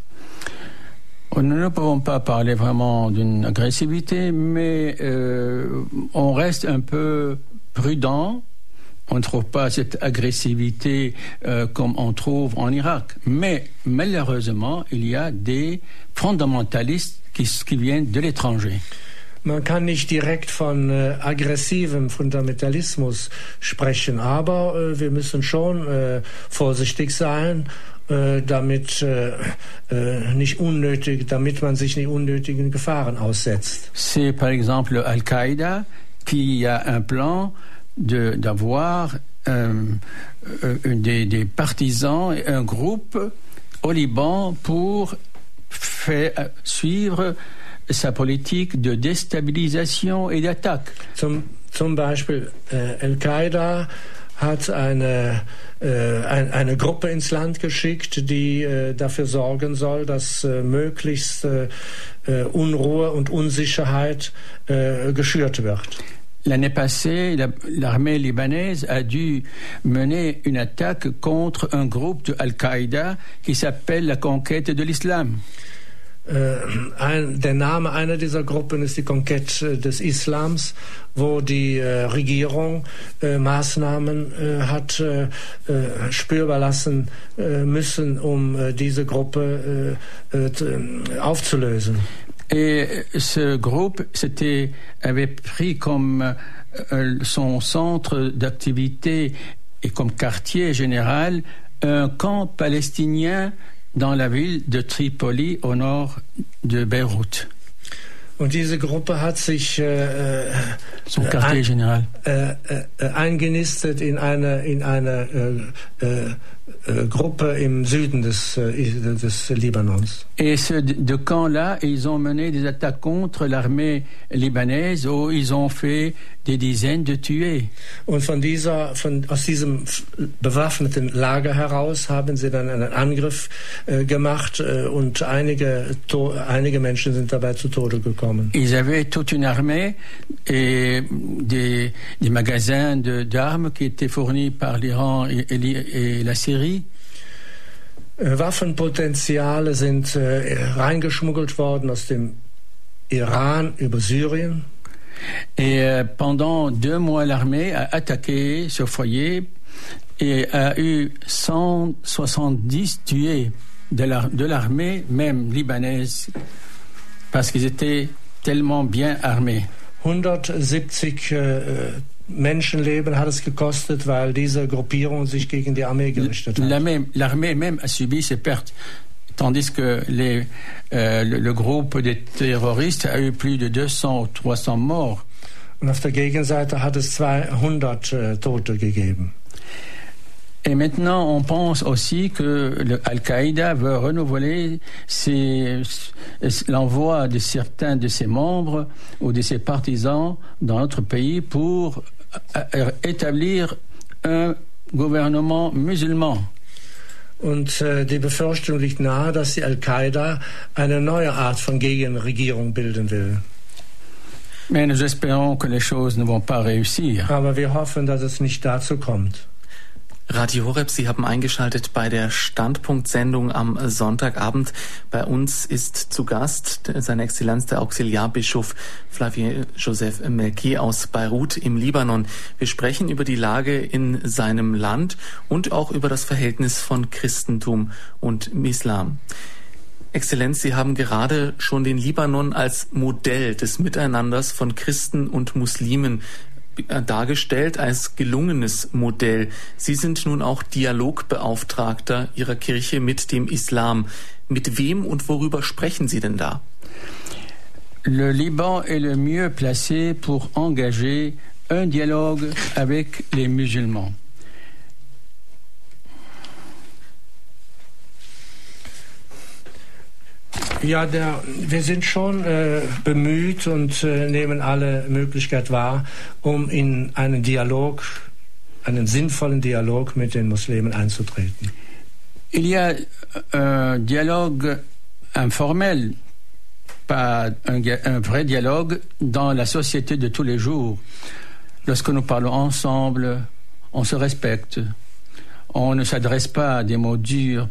Nous ne pouvons pas parler vraiment d'une agressivité, mais euh, on reste un peu prudent on ne trouve pas cette agressivité euh, comme on trouve en Irak. Mais malheureusement, il y a des fondamentalistes qui, qui viennent de l'étranger. Man kann nicht direkt von äh, aggressivem Fundamentalismus sprechen, aber äh, wir müssen schon äh, vorsichtig sein, äh, damit äh, äh, nicht unnötig, damit man sich nicht unnötigen Gefahren aussetzt. C'est par exemple Al-Qaïda qui a un plan d'avoir euh, euh, des, des, partisans, un groupe au Liban pour faire, suivre sa politique de déstabilisation et d'attaque. Zum, zum Beispiel äh, Al-Qaida hat eine, äh, ein, eine Gruppe ins Land geschickt, die äh, dafür sorgen soll, dass äh, möglichst äh, äh, Unruhe und Unsicherheit geschürt wird. L'année passée, l'armée libanaise a dû mener une attaque contre un groupe de Al-Qaïda qui s'appelle la conquête de l'Islam. Äh, der Name einer dieser Gruppen ist die Conquête des Islams, wo die äh, Regierung äh, Maßnahmen hat spürbar lassen müssen, um diese Gruppe aufzulösen. Et ce groupe avait pris comme euh, son centre d'activité et comme quartier général un camp palestinien dans la ville de Tripoli au nord de Beyrouth. Und diese Gruppe hat sich äh, Son quartier. Äh, äh, eingenistet in eine, in eine äh, äh, äh, Gruppe im Süden des, des Libanons. Et ce de camp-là, ils ont mené des attaques contre l'armée libanaise où ils ont fait des dizaines de tués. Und von dieser, von, aus diesem bewaffneten Lager heraus haben sie dann einen Angriff äh, gemacht äh, und einige, to, einige Menschen sind dabei zu Tode gekommen. Ils avaient toute une armée et des, des magasins d'armes qui étaient fournis par l'Iran et, et, et la Syrie. Äh, Waffenpotenziale sind äh, reingeschmuggelt worden aus dem Iran über Syrien. Et euh, pendant deux mois, l'armée a attaqué ce foyer et a eu 170 tués de l'armée, même libanaise, parce qu'ils étaient tellement bien armés. 170 äh, Menschenleben hat es gekostet, weil diese Gruppierung sich gegen die Armee gerichtet hat. L'armée même a subi ces pertes, tandis que les, euh, le, le, groupe des terroristes a eu plus de 200 ou 300 morts. Und auf der Gegenseite hat es 200 äh, Tote gegeben. Et maintenant, on pense aussi que Al-Qaïda veut renouveler l'envoi de certains de ses membres ou de ses partisans dans notre pays pour euh, établir un gouvernement musulman. Und äh, die Befürchtung liegt nahe, dass die Al-Qaida eine neue Art von Gegenregierung bilden will. Mais nous espérons que les choses ne vont pas réussir. Aber wir hoffen, dass es nicht dazu kommt. Radio Horeb, Sie haben eingeschaltet bei der Standpunktsendung am Sonntagabend. Bei uns ist zu Gast seine Exzellenz der Auxiliarbischof Flavien Joseph Melki aus Beirut im Libanon. Wir sprechen über die Lage in seinem Land und auch über das Verhältnis von Christentum und Islam. Exzellenz, Sie haben gerade schon den Libanon als Modell des Miteinanders von Christen und Muslimen dargestellt als gelungenes Modell. Sie sind nun auch Dialogbeauftragter Ihrer Kirche mit dem Islam. Mit wem und worüber sprechen Sie denn da? Le Liban est le mieux placé pour engager un dialogue avec les musulmans. Ja, der, wir sind schon äh, bemüht und äh, nehmen alle Möglichkeiten wahr, um in einen Dialog, einen sinnvollen Dialog mit den Muslimen einzutreten. Il y a un dialogue informel, pas un, un vrai dialogue dans la société de tous les jours. Lorsque nous parlons ensemble, on se respecte. On ne s'adresse pas à des mots durs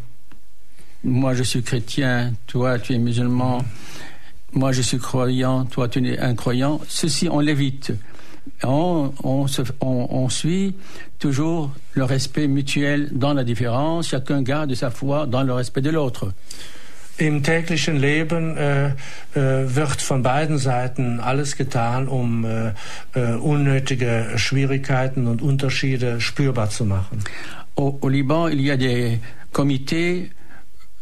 moi je suis chrétien, toi tu es musulman, moi je suis croyant, toi tu es incroyant, ceci on l'évite. On, on, se, on, on, suit toujours le respect mutuel dans la différence, chacun garde sa foi dans le respect de l'autre. Im täglichen Leben äh, äh, wird von beiden Seiten alles getan, um äh, äh unnötige Schwierigkeiten und Unterschiede spürbar zu machen. Au, au Liban, il y a des comités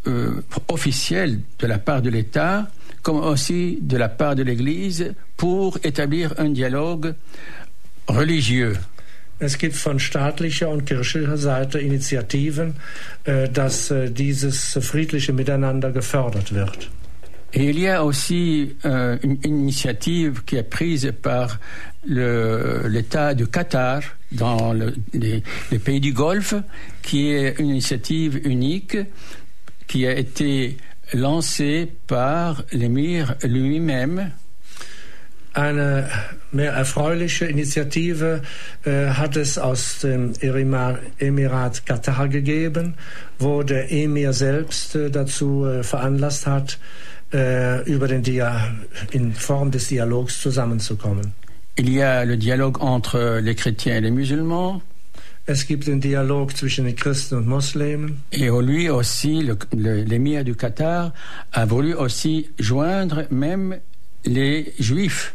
euh, officielle de la part de l'État, comme aussi de la part de l'Église, pour établir un dialogue religieux. Es gibt von staatlicher und kirchlicher Seite Initiativen, dass dieses friedliche Miteinander gefördert wird. Et il y a aussi euh, une initiative qui est prise par l'État de Qatar dans le, les, les, pays du Golfe, qui est une initiative unique qui a été lancé par l'émir lui-même. Eine mehr erfreuliche Initiative äh, hat es aus dem Emirat Katar gegeben, wo der Emir selbst äh, dazu äh, veranlasst hat, äh, über den Dia in Form des Dialogs zusammenzukommen. Il y a le dialogue entre les chrétiens et les musulmans. Es gibt den Dialog zwischen den Christen und Muslimen. Et lui aussi, l'émir du Qatar a voulu aussi joindre même les Juifs.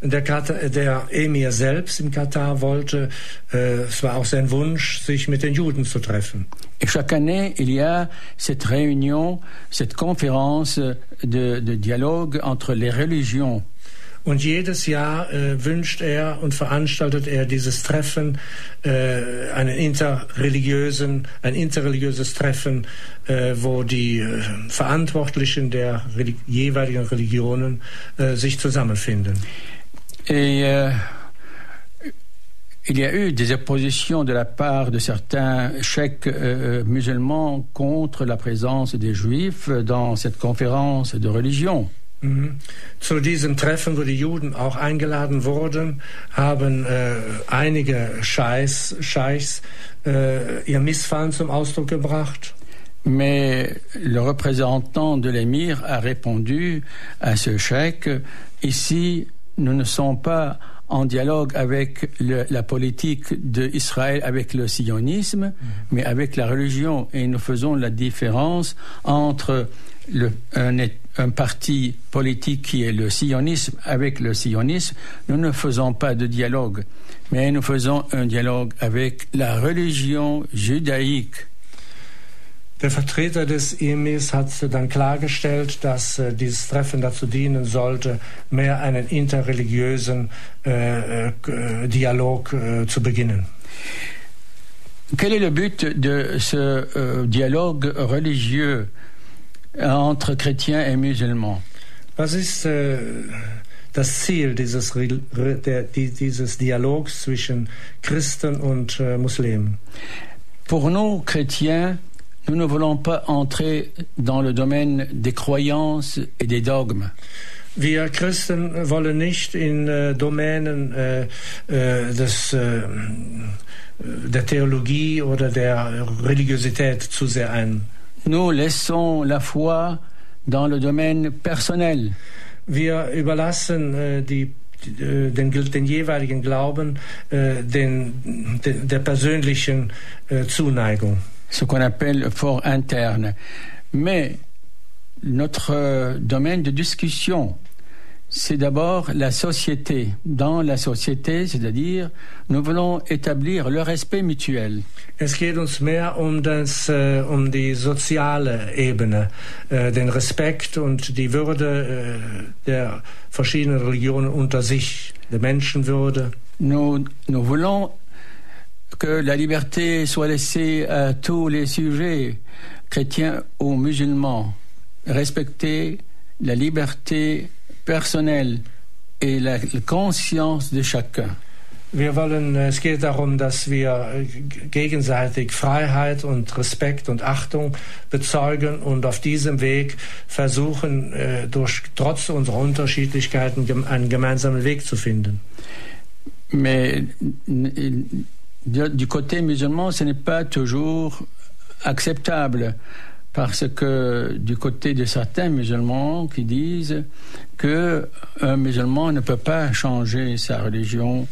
Der, Katar, der Emir selbst im Katar wollte, äh, es war auch sein Wunsch, sich mit den Juden zu treffen. Et chaque année, il y a cette réunion, cette conférence de, de dialogue entre les religions. Und jedes Jahr äh, wünscht er und veranstaltet er dieses Treffen, äh, einen interreligiösen, ein interreligiöses Treffen, äh, wo die äh, Verantwortlichen der Reli jeweiligen Religionen äh, sich zusammenfinden. Et, euh, il y a eu des oppositions de la part de certains chèques euh, musulmans contre la présence des juifs dans cette conférence de religion. Mais le représentant de l'émir a répondu à ce chèque, ici, nous ne sommes pas en dialogue avec la politique d'Israël, avec le sionisme, mais avec la religion. Et nous faisons la différence entre un, un, parti politique qui est le sionisme avec le sionisme, nous ne faisons pas de dialogue, mais nous faisons un dialogue avec la religion judaïque. Der Vertreter des Emirs hat dann klargestellt, dass äh, dieses Treffen dazu dienen sollte, mehr einen interreligiösen äh, äh, Dialog äh, zu beginnen. Quel est le but de ce euh, dialogue religieux? Entre chrétiens et musulmans. Was ist äh, das Ziel dieses, der, dieses Dialogs zwischen Christen und äh, Muslimen? Pour nous, chrétiens, nous ne voulons pas entrer dans le domaine des croyances et des dogmes. Wir Christen wollen nicht in äh, Domänen äh, äh, des, äh, der Theologie oder der Religiosität zu sehr ein. Nous laissons la foi dans le domaine personnel. Wir überlassen äh, die äh, den, den, jeweiligen Glauben äh, den, den, der persönlichen äh, Zuneigung. Ce qu'on appelle fort interne. Mais notre domaine de discussion c'est d'abord la société. Dans la société, c'est-à-dire, nous voulons établir le respect mutuel. Es geht uns mehr um, das, äh, um die soziale Ebene, äh, den Respekt und die Würde äh, der verschiedenen Religionen unter sich, der Menschenwürde. Nous, nous voulons que la liberté soit laissée à tous les sujets, chrétiens ou musulmans. Respecter la liberté personnel et la conscience de chacun. Wir wollen, es geht darum, dass wir gegenseitig Freiheit und Respekt und Achtung bezeugen und auf diesem Weg versuchen, äh, durch, trotz unserer Unterschiedlichkeiten einen gemeinsamen Weg zu finden. Mais du côté musulman, ce n'est pas toujours acceptable parce que du côté de certains musulmans qui disent que un musulman ne peut pas changer sa religion.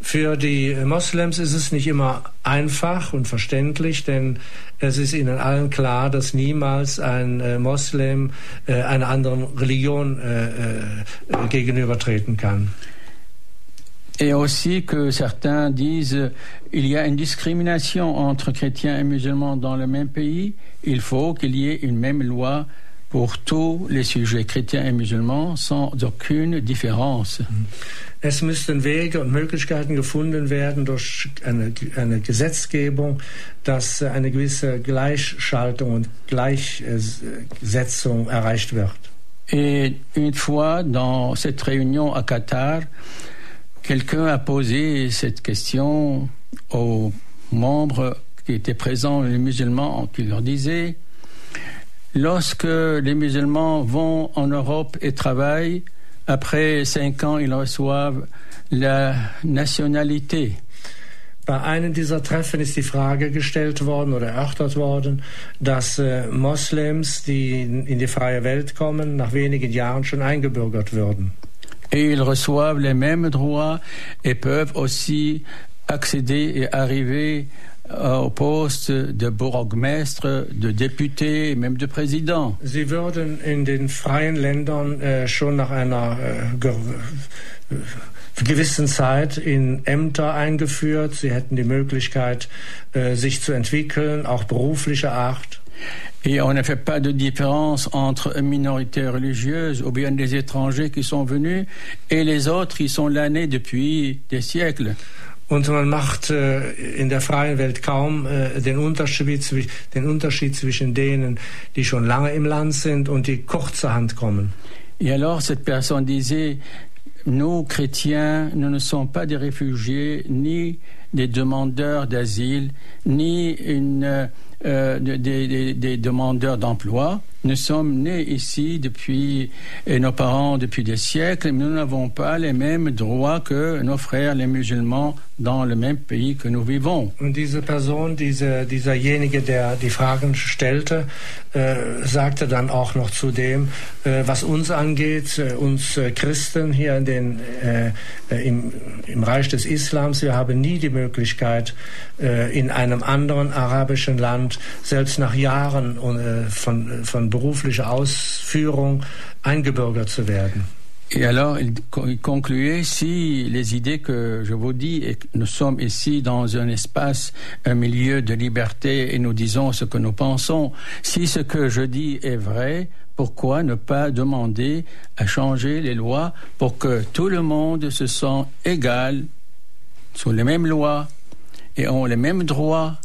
Für die Moslems ist es nicht immer einfach und verständlich, denn es ist ihnen allen klar, dass niemals ein äh, Moslem äh, einer anderen Religion äh, gegenübertreten kann. Et aussi que certains disent il y a une discrimination entre chrétiens et musulmans dans le même pays, il faut qu'il y ait une même loi pour tous les sujets chrétiens et musulmans sans aucune différence. Es müssten Wege und Möglichkeiten gefunden werden durch eine, eine Gesetzgebung, dass eine gewisse Gleichschaltung und Gleichsetzung erreicht wird. Et une fois dans cette réunion à Qatar, quelqu'un a posé cette question aux membres qui étaient présents, les musulmans, qui leur disait Lorsque les musulmans vont en Europe et travaillent, après cinq ans, ils reçoivent la nationalité. Bei einem dieser Treffen ist die Frage gestellt worden oder erörtert worden, dass äh, Moslems, die in die freie Welt kommen, nach wenigen Jahren schon eingebürgert würden. Et ils reçoivent les mêmes droits et peuvent aussi accéder et arriver Euh, au poste de Bourgmestre, de Député, même de Président. Sie würden in den freien Ländern äh, schon nach einer äh, äh, gewissen Zeit in Ämter eingeführt. Sie hätten die Möglichkeit, äh, sich zu entwickeln, auch beruflicher Art. Et on ne fait pas de différence entre une minorité religieuse ou bien des étrangers qui sont venus et les autres qui sont là depuis des siècles. Und man macht äh, in der freien Welt kaum äh, den, Unterschied, den Unterschied zwischen denen, die schon lange im Land sind und die kurzerhand kommen. Et alors cette personne disait, nous chrétiens, nous ne sommes pas des réfugiés, ni des demandeurs d'asile, ni une, des, des, des demandeurs d'emploi. Nous sommes nés ici depuis, et nos parents depuis des siècles, mais nous n'avons pas les mêmes droits que nos frères les musulmans dans le même pays que nous vivons. Und diese Person, diese, dieserjenige, der die Fragen stellte, äh, sagte dann auch noch zu dem, äh, was uns angeht, äh, uns äh, Christen hier in den, äh, äh, im, im Reich des Islams, wir haben nie die Möglichkeit, in einem anderen arabischen Land, selbst nach Jahren von, von beruflicher Ausführung, eingebürgert. Et alors, il, concluait, si les idées que je vous dis, et nous sommes ici dans un espace, un milieu de liberté, et nous disons ce que nous pensons, si ce que je dis est vrai, pourquoi ne pas demander à changer les lois pour que tout le monde se sent égal sous les mêmes lois et ont les mêmes droits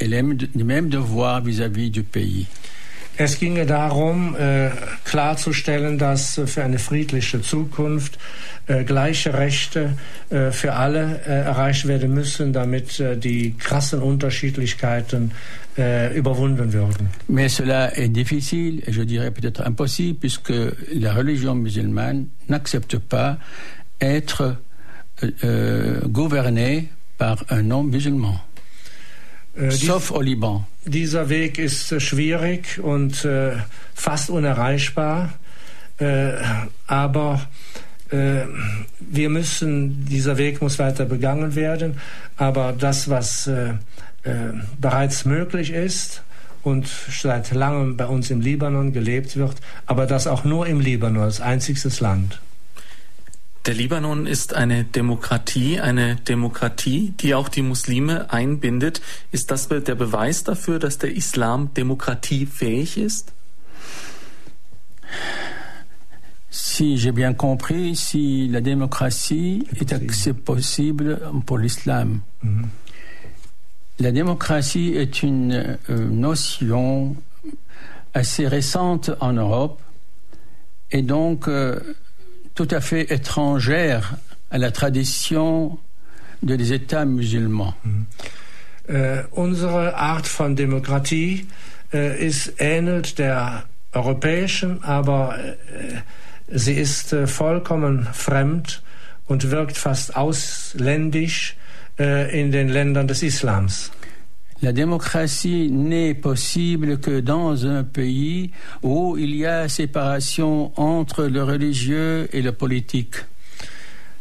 et les mêmes devoirs vis-à-vis -vis du pays? Es ginge darum, äh, klarzustellen, dass äh, für eine friedliche Zukunft äh, gleiche Rechte für alle erreicht werden müssen, damit die krassen Unterschiedlichkeiten überwunden werden. Mais cela est difficile, je dirais peut-être impossible, puisque la religion musulmane n'accepte pas être gouvernée par un non-musulman. Sauf au Liban. Dieser Weg ist schwierig und äh, fast unerreichbar, äh, aber äh, wir müssen, dieser Weg muss weiter begangen werden, aber das, was äh, äh, bereits möglich ist, und seit langem bei uns im Libanon gelebt wird, aber das auch nur im Libanon als einziges Land. Der Libanon ist eine Demokratie, eine Demokratie, die auch die Muslime einbindet. Ist das der Beweis dafür, dass der Islam demokratiefähig ist? Si j'ai bien compris, si la démocratie est possible pour l'islam. Mhm. La démocratie est une euh, notion assez récente en Europe et donc euh, tout à fait étrangère à la tradition des États musulmans. Mhm. Uh, unsere Art von Demokratie uh, ist ähnelt der europäischen, aber uh, sie ist vollkommen fremd und wirkt fast ausländisch in den Ländern des Islams. La démocratie n'est possible que dans un pays où il y a séparation entre le religieux et le politique.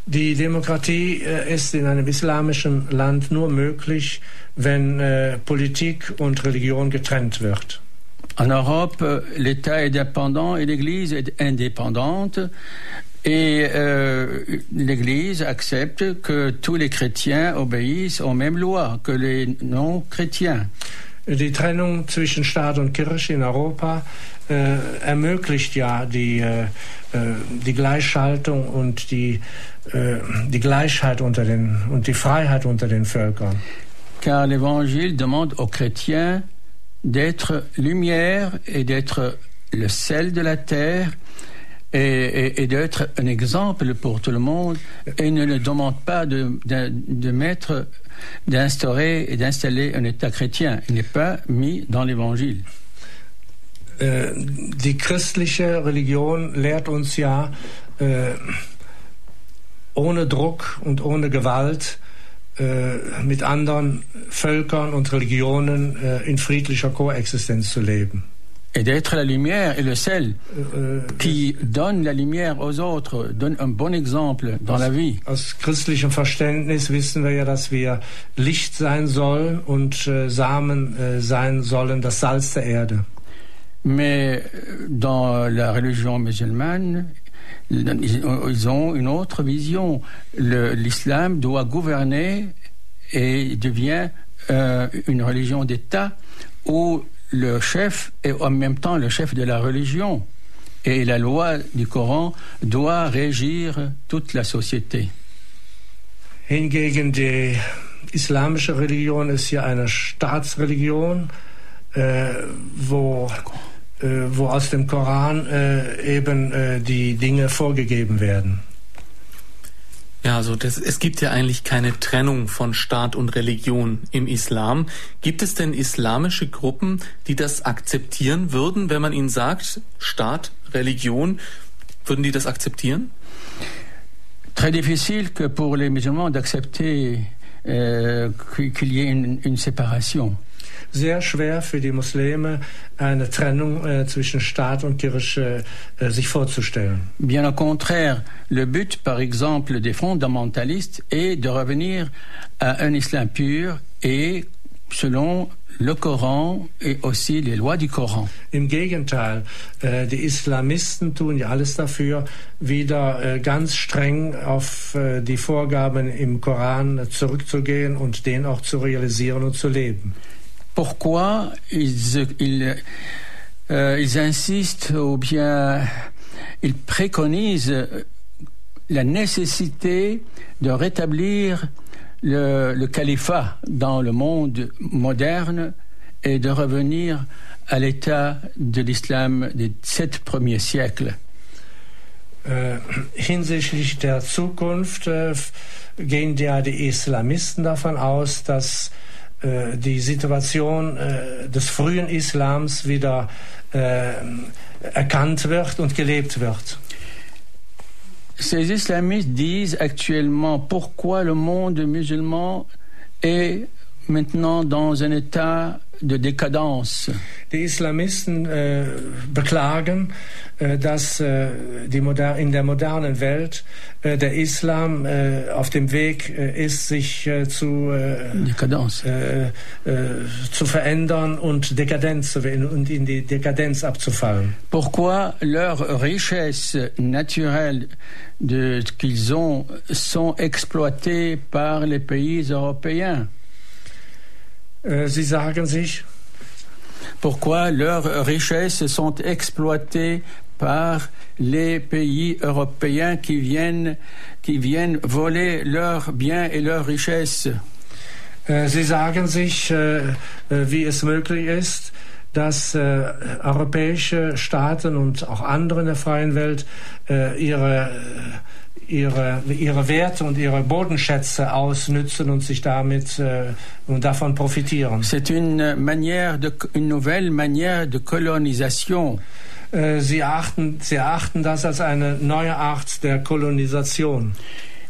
Die Demokratie äh, ist in einem islamischen Land nur möglich, wenn äh, Politik und Religion getrennt wird. En Europe, l'État est dépendant et l'Église est indépendante. Et euh, l'Église accepte que tous les chrétiens obéissent aux mêmes lois que les non-chrétiens. Die Trennung zwischen Staat und Kirche in Europa äh, ermöglicht ja die, äh, äh die Gleichschaltung und die, äh, die Gleichheit unter den, und die Freiheit unter den Völkern. Car l'Évangile demande aux chrétiens d'être lumière et d'être le sel de la terre et, et, et d'être un exemple pour tout le monde et ne le demande pas de, mettre, d'instaurer et d'installer un État chrétien. Il n'est pas mis dans l'Évangile. Äh, die christliche Religion lehrt uns ja, äh, ohne Druck und ohne Gewalt äh, mit anderen Völkern und Religionen äh, in friedlicher Koexistenz zu leben. Et d'être la lumière et le sel euh, qui donne la lumière aux autres, donne un bon exemple dans aus, la vie. Aus christlichem Verständnis wissen wir ja, dass wir Licht sein sollen und äh, Samen äh, sein sollen, das Salz der Erde. Mais euh, dans la religion musulmane, ils ont une autre vision. L'islam doit gouverner et devient euh, une religion d'État où le chef est en même temps le chef de la religion. Et la loi du Coran doit régir toute la société. Hingegen die islamische Religion ist ja eine Staatsreligion, äh, wo, äh, wo aus dem Koran äh, eben äh, die Dinge vorgegeben werden. Ja, also das, es gibt ja eigentlich keine Trennung von Staat und Religion im Islam. Gibt es denn islamische Gruppen, die das akzeptieren würden, wenn man ihnen sagt, Staat, Religion, würden die das akzeptieren? Très difficile que pour les musulmans d'accepter euh, qu'il y ait une, une séparation. Sehr schwer für die Muslime, eine Trennung äh, zwischen Staat und Kirche äh, sich vorzustellen. Bien au contraire, le but, par exemple, des fondamentalistes est de revenir à un islam pur et selon le Coran et aussi les lois du Coran. Im Gegenteil, äh, die Islamisten tun ja alles dafür, wieder äh, ganz streng auf äh, die Vorgaben im Koran zurückzugehen und den auch zu realisieren und zu leben. Pourquoi ils, euh, ils insistent ou bien ils préconisent la nécessité de rétablir le, califat dans le monde moderne et de revenir à l'état de l'islam des sept premiers siècles. Äh, hinsichtlich der Zukunft äh, gehen ja die Islamisten davon aus, dass die Situation äh, des frühen Islams wieder äh, erkannt wird und gelebt wird. Ces islamistes disent actuellement pourquoi le monde musulman est maintenant dans un état de décadence. Die Islamisten äh, beklagen, äh, dass äh, in der modernen Welt äh, der Islam äh, auf dem Weg äh, ist, sich zu, zu verändern und Dekadenz und in die Dekadenz abzufallen. Pourquoi leur richesse naturelle de qu'ils ont sont exploitées par les pays européens? Äh, sie sagen sich, pourquoi leurs richesses sont exploitées par les pays européens qui viennent, qui viennent voler leurs biens et leurs richesses. Äh, sie sagen sich, äh, wie es möglich ist, dass europäische Staaten und auch andere in der freien Welt ihre ihre, ihre Werte und ihre Bodenschätze ausnützen und sich damit äh, und davon profitieren. C'est une manière de, une nouvelle manière de colonisation. Äh, sie achten, sie achten das als eine neue Art der Kolonisation.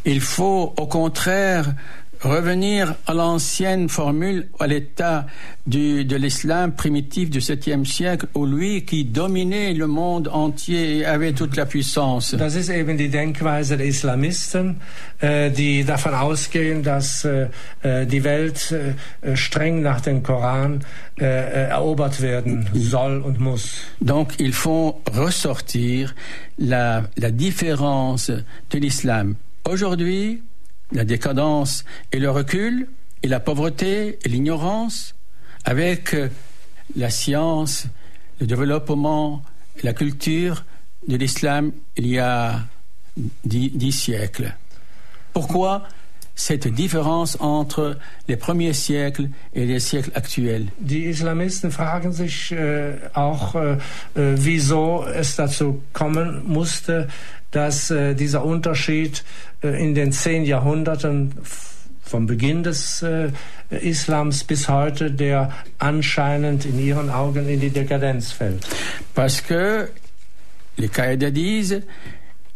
Il faut au contraire revenir à l'ancienne formule, à l'état de l'islam primitif du 7e siècle, où lui qui dominait le monde entier et avait toute la puissance. Das ist eben die Denkweise der Islamisten, äh, die davon ausgehen, dass äh, äh, die Welt streng nach dem Koran erobert werden soll und muss. Donc il faut ressortir la, la différence de l'islam. Aujourd'hui, la décadence et le recul, et la pauvreté et l'ignorance, avec euh, la science, le développement, la culture de l'islam il y a dix, siècles. Pourquoi cette différence entre les premiers siècles et les siècles actuels? Die Islamisten fragen sich äh, auch, äh, äh wieso es dazu kommen musste, dass äh, dieser in den zehn Jahrhunderten vom Beginn des äh, Islams bis heute, der anscheinend in ihren Augen in die Dekadenz fällt. Parce que les Qaïda disent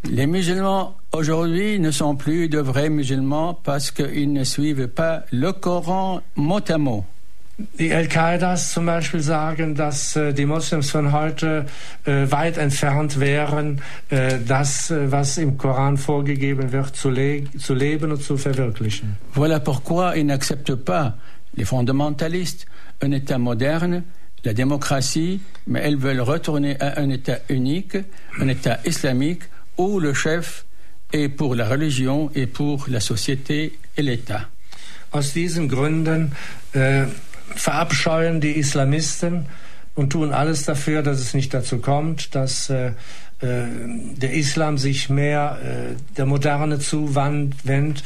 les musulmans aujourd'hui ne sont plus de vrais musulmans parce qu'ils ne suivent pas le Coran mot à mot. Die Al-Qaidas zum Beispiel sagen, dass äh, die Moslems von heute äh, weit entfernt wären, äh, das, äh, was im Koran vorgegeben wird, zu, le zu leben und zu verwirklichen. Voilà pourquoi ils n'acceptent pas, les fondamentalistes, un État moderne, la démocratie, mais elles veulent retourner à un État unique, un État islamique, où le chef est pour la religion et pour la société et l'État. Aus diesen Gründen äh, verabscheuen die Islamisten und tun alles dafür, dass es nicht dazu kommt, dass äh, äh der Islam sich mehr äh, der Moderne zuwendet.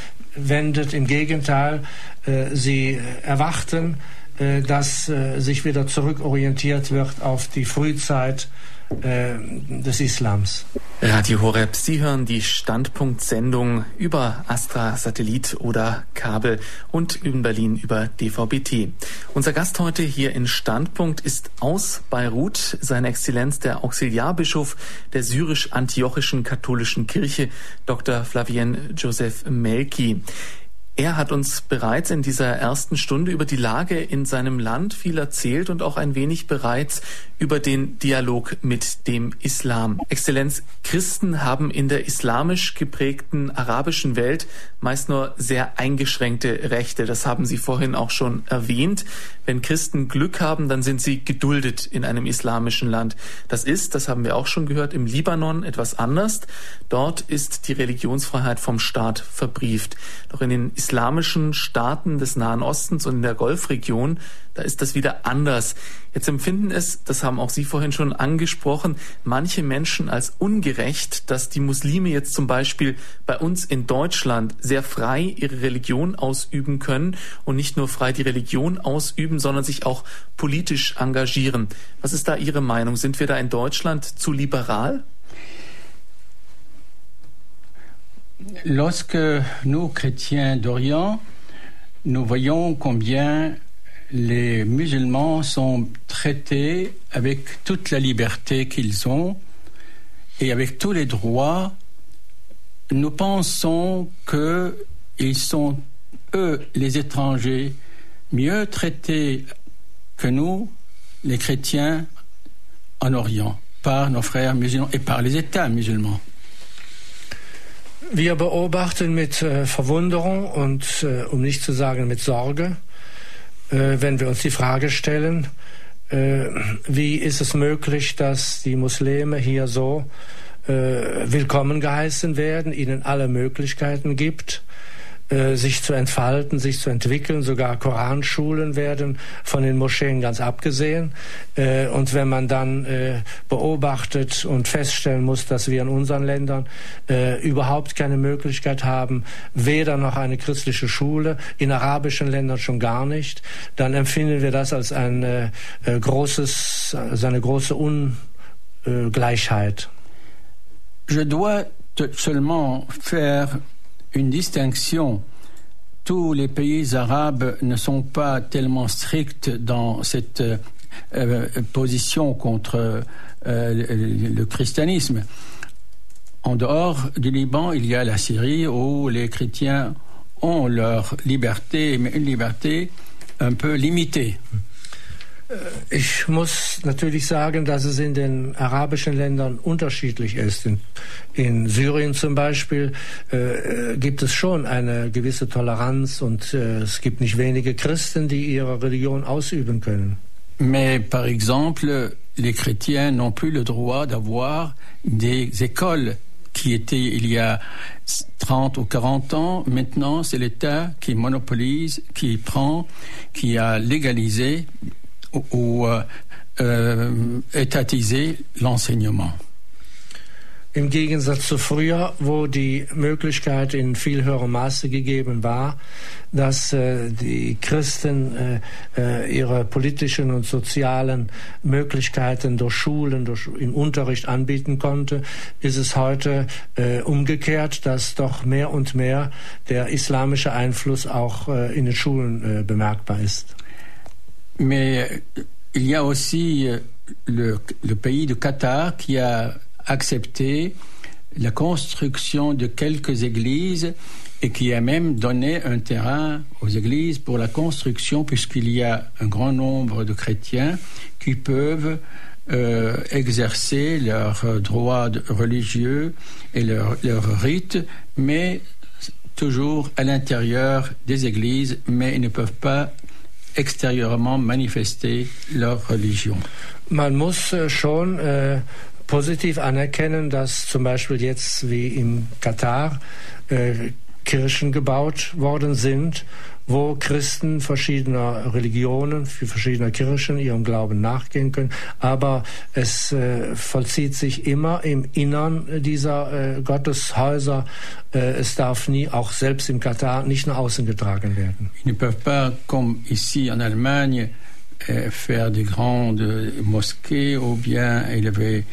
Im Gegenteil, äh, sie erwarten, äh, dass äh, sich wieder zurückorientiert wird auf die Frühzeit äh, des Islams. Radio Horeb, Sie hören die Standpunktsendung über Astra Satellit oder Kabel und in Berlin über DVB-T. Unser Gast heute hier in Standpunkt ist aus Beirut, seine Exzellenz der Auxiliarbischof der syrisch-antiochischen katholischen Kirche, Dr. Flavien Joseph Melki. Er hat uns bereits in dieser ersten Stunde über die Lage in seinem Land viel erzählt und auch ein wenig bereits über den Dialog mit dem Islam. Exzellenz, Christen haben in der islamisch geprägten arabischen Welt meist nur sehr eingeschränkte Rechte. Das haben Sie vorhin auch schon erwähnt. Wenn Christen Glück haben, dann sind sie geduldet in einem islamischen Land. Das ist, das haben wir auch schon gehört, im Libanon etwas anders. Dort ist die Religionsfreiheit vom Staat verbrieft. Doch in den islamischen Staaten des Nahen Ostens und in der Golfregion, da ist das wieder anders. Jetzt empfinden es, das haben auch Sie vorhin schon angesprochen, manche Menschen als ungerecht, dass die Muslime jetzt zum Beispiel bei uns in Deutschland sehr frei ihre Religion ausüben können und nicht nur frei die Religion ausüben, sondern sich auch politisch engagieren. Was ist da Ihre Meinung? Sind wir da in Deutschland zu liberal? Lorsque nous, chrétiens d'Orient, nous voyons combien les musulmans sont traités avec toute la liberté qu'ils ont et avec tous les droits, nous pensons qu'ils sont, eux, les étrangers, mieux traités que nous, les chrétiens, en Orient, par nos frères musulmans et par les États musulmans. Wir beobachten mit äh, Verwunderung und, äh, um nicht zu sagen mit Sorge, äh, wenn wir uns die Frage stellen, wie ist es möglich, dass die Muslime hier so willkommen geheißen werden, ihnen alle Möglichkeiten gibt, sich zu entfalten, sich zu entwickeln. Sogar Koranschulen werden von den Moscheen ganz abgesehen. Äh, und wenn man dann äh, beobachtet und feststellen muss, dass wir in unseren Ländern überhaupt keine Möglichkeit haben, weder noch eine christliche Schule, in arabischen Ländern schon gar nicht, dann empfinden wir das als ein großes, als eine große Ungleichheit. Je dois seulement faire une distinction. Tous les pays arabes ne sont pas tellement stricts dans cette euh, position contre euh, le, christianisme. En dehors du Liban, il y a la Syrie où les chrétiens ont leur liberté, mais une liberté un peu limitée. Ich muss natürlich sagen, dass es in den arabischen Ländern unterschiedlich ist. In, in Syrien zum Beispiel äh, gibt es schon eine gewisse Toleranz und äh, es gibt nicht wenige Christen, die ihre Religion ausüben können. Mais par exemple, les chrétiens n'ont plus le droit d'avoir des écoles qui étaient il y a 30 ou 40 ans. Maintenant, c'est l'État qui monopolise, qui prend, qui a légalisé ou äh, étatiser l'enseignement. Im Gegensatz zu früher, wo die Möglichkeit in viel höherem Maße gegeben war, dass äh, die Christen äh, äh, ihre politischen und sozialen Möglichkeiten durch Schulen, durch im Unterricht anbieten konnte, ist es heute äh, umgekehrt, dass doch mehr und mehr der islamische Einfluss auch äh, in den Schulen äh, bemerkbar ist. Mais il y a aussi euh, le, pays du Qatar qui a accepté la construction de quelques églises et qui a même donné un terrain aux églises pour la construction, puisqu'il y a un grand nombre de chrétiens qui peuvent euh, exercer leurs droits religieux et leurs leur rites, mais toujours à l'intérieur des églises, mais ils ne peuvent pas extérieurement manifester leur religion. Man muss äh, schon äh, positiv anerkennen, dass zum Beispiel jetzt wie im Katar äh, Kirchen gebaut worden sind, wo Christen verschiedener Religionen, für verschiedene Kirchen ihrem Glauben nachgehen können. Aber es äh, vollzieht sich immer im Innern dieser äh, Gotteshäuser. Äh, es darf nie, auch selbst im Katar, nicht nach außen getragen werden. Ils ne peuvent pas, comme ici en Allemagne, euh, faire des grandes mosquées ou bien élever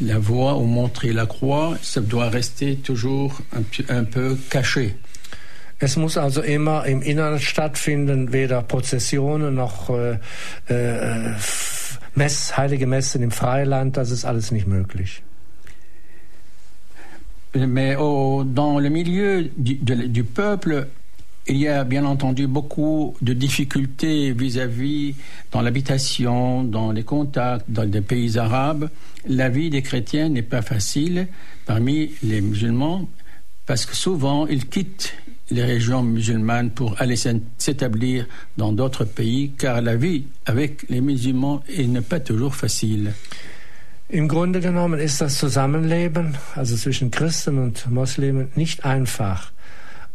la voix ou montrer la croix, ça doit rester toujours un, un peu caché. Es muss also immer im Inneren stattfinden, weder Prozessionen noch äh, äh, Mess, heilige Messen im Freiland, das ist alles nicht möglich. Mais au, dans le milieu du, de, du, peuple, il y a bien entendu beaucoup de difficultés vis-à-vis -vis dans l'habitation, dans les contacts, dans des pays arabes. La vie des chrétiens n'est pas facile parmi les musulmans parce que souvent ils quittent les régions musulmanes pour aller s'établir dans d'autres pays, car la vie avec les musulmans n'est pas toujours facile. Im Grunde genommen ist das Zusammenleben, also zwischen Christen und Muslimen, nicht einfach.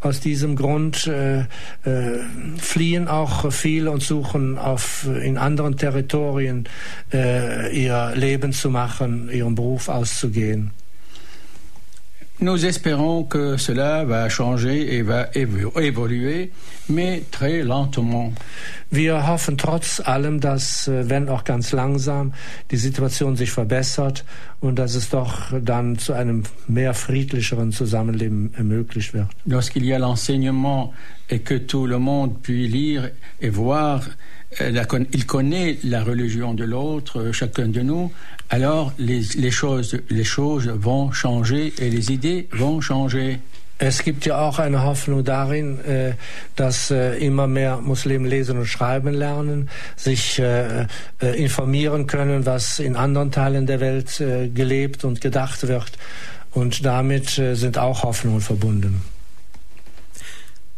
aus diesem Grund äh, äh, fliehen auch viele und suchen auf in anderen Territorien äh, ihr Leben zu machen, ihren Beruf auszugehen. Nous espérons que cela va changer et va évoluer, mais très lentement. Wir hoffen trotz allem, dass, äh, wenn auch ganz langsam, die Situation sich verbessert und dass es doch dann zu einem mehr friedlicheren Zusammenleben ermöglicht wird. Lorsqu'il y a l'enseignement et que tout le monde puisse lire et voir la, il connaît la religion de l'autre, euh, chacun de nous, alors les, les, choses, les choses vont changer et les idées vont changer. Es gibt ja auch eine Hoffnung darin, äh, dass äh, immer mehr Muslimen lesen und schreiben lernen, sich äh, informieren können, was in anderen Teilen der Welt gelebt und gedacht wird. Und damit sind auch Hoffnungen verbunden.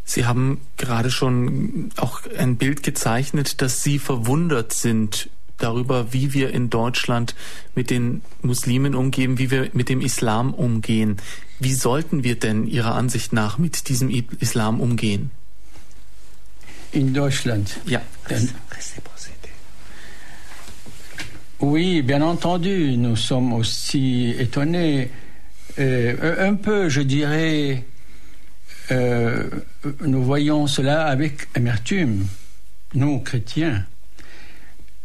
Sie haben gerade schon auch ein Bild gezeichnet, dass Sie verwundert sind darüber, wie wir in Deutschland mit den Muslimen umgehen, wie wir mit dem Islam umgehen. Wie sollten wir denn Ihrer Ansicht nach mit diesem Islam umgehen? In Deutschland. Ja. Oui, bien entendu, nous sommes aussi étonnés, euh, un peu, je dirais, euh, nous voyons cela avec amertume, nous, chrétiens.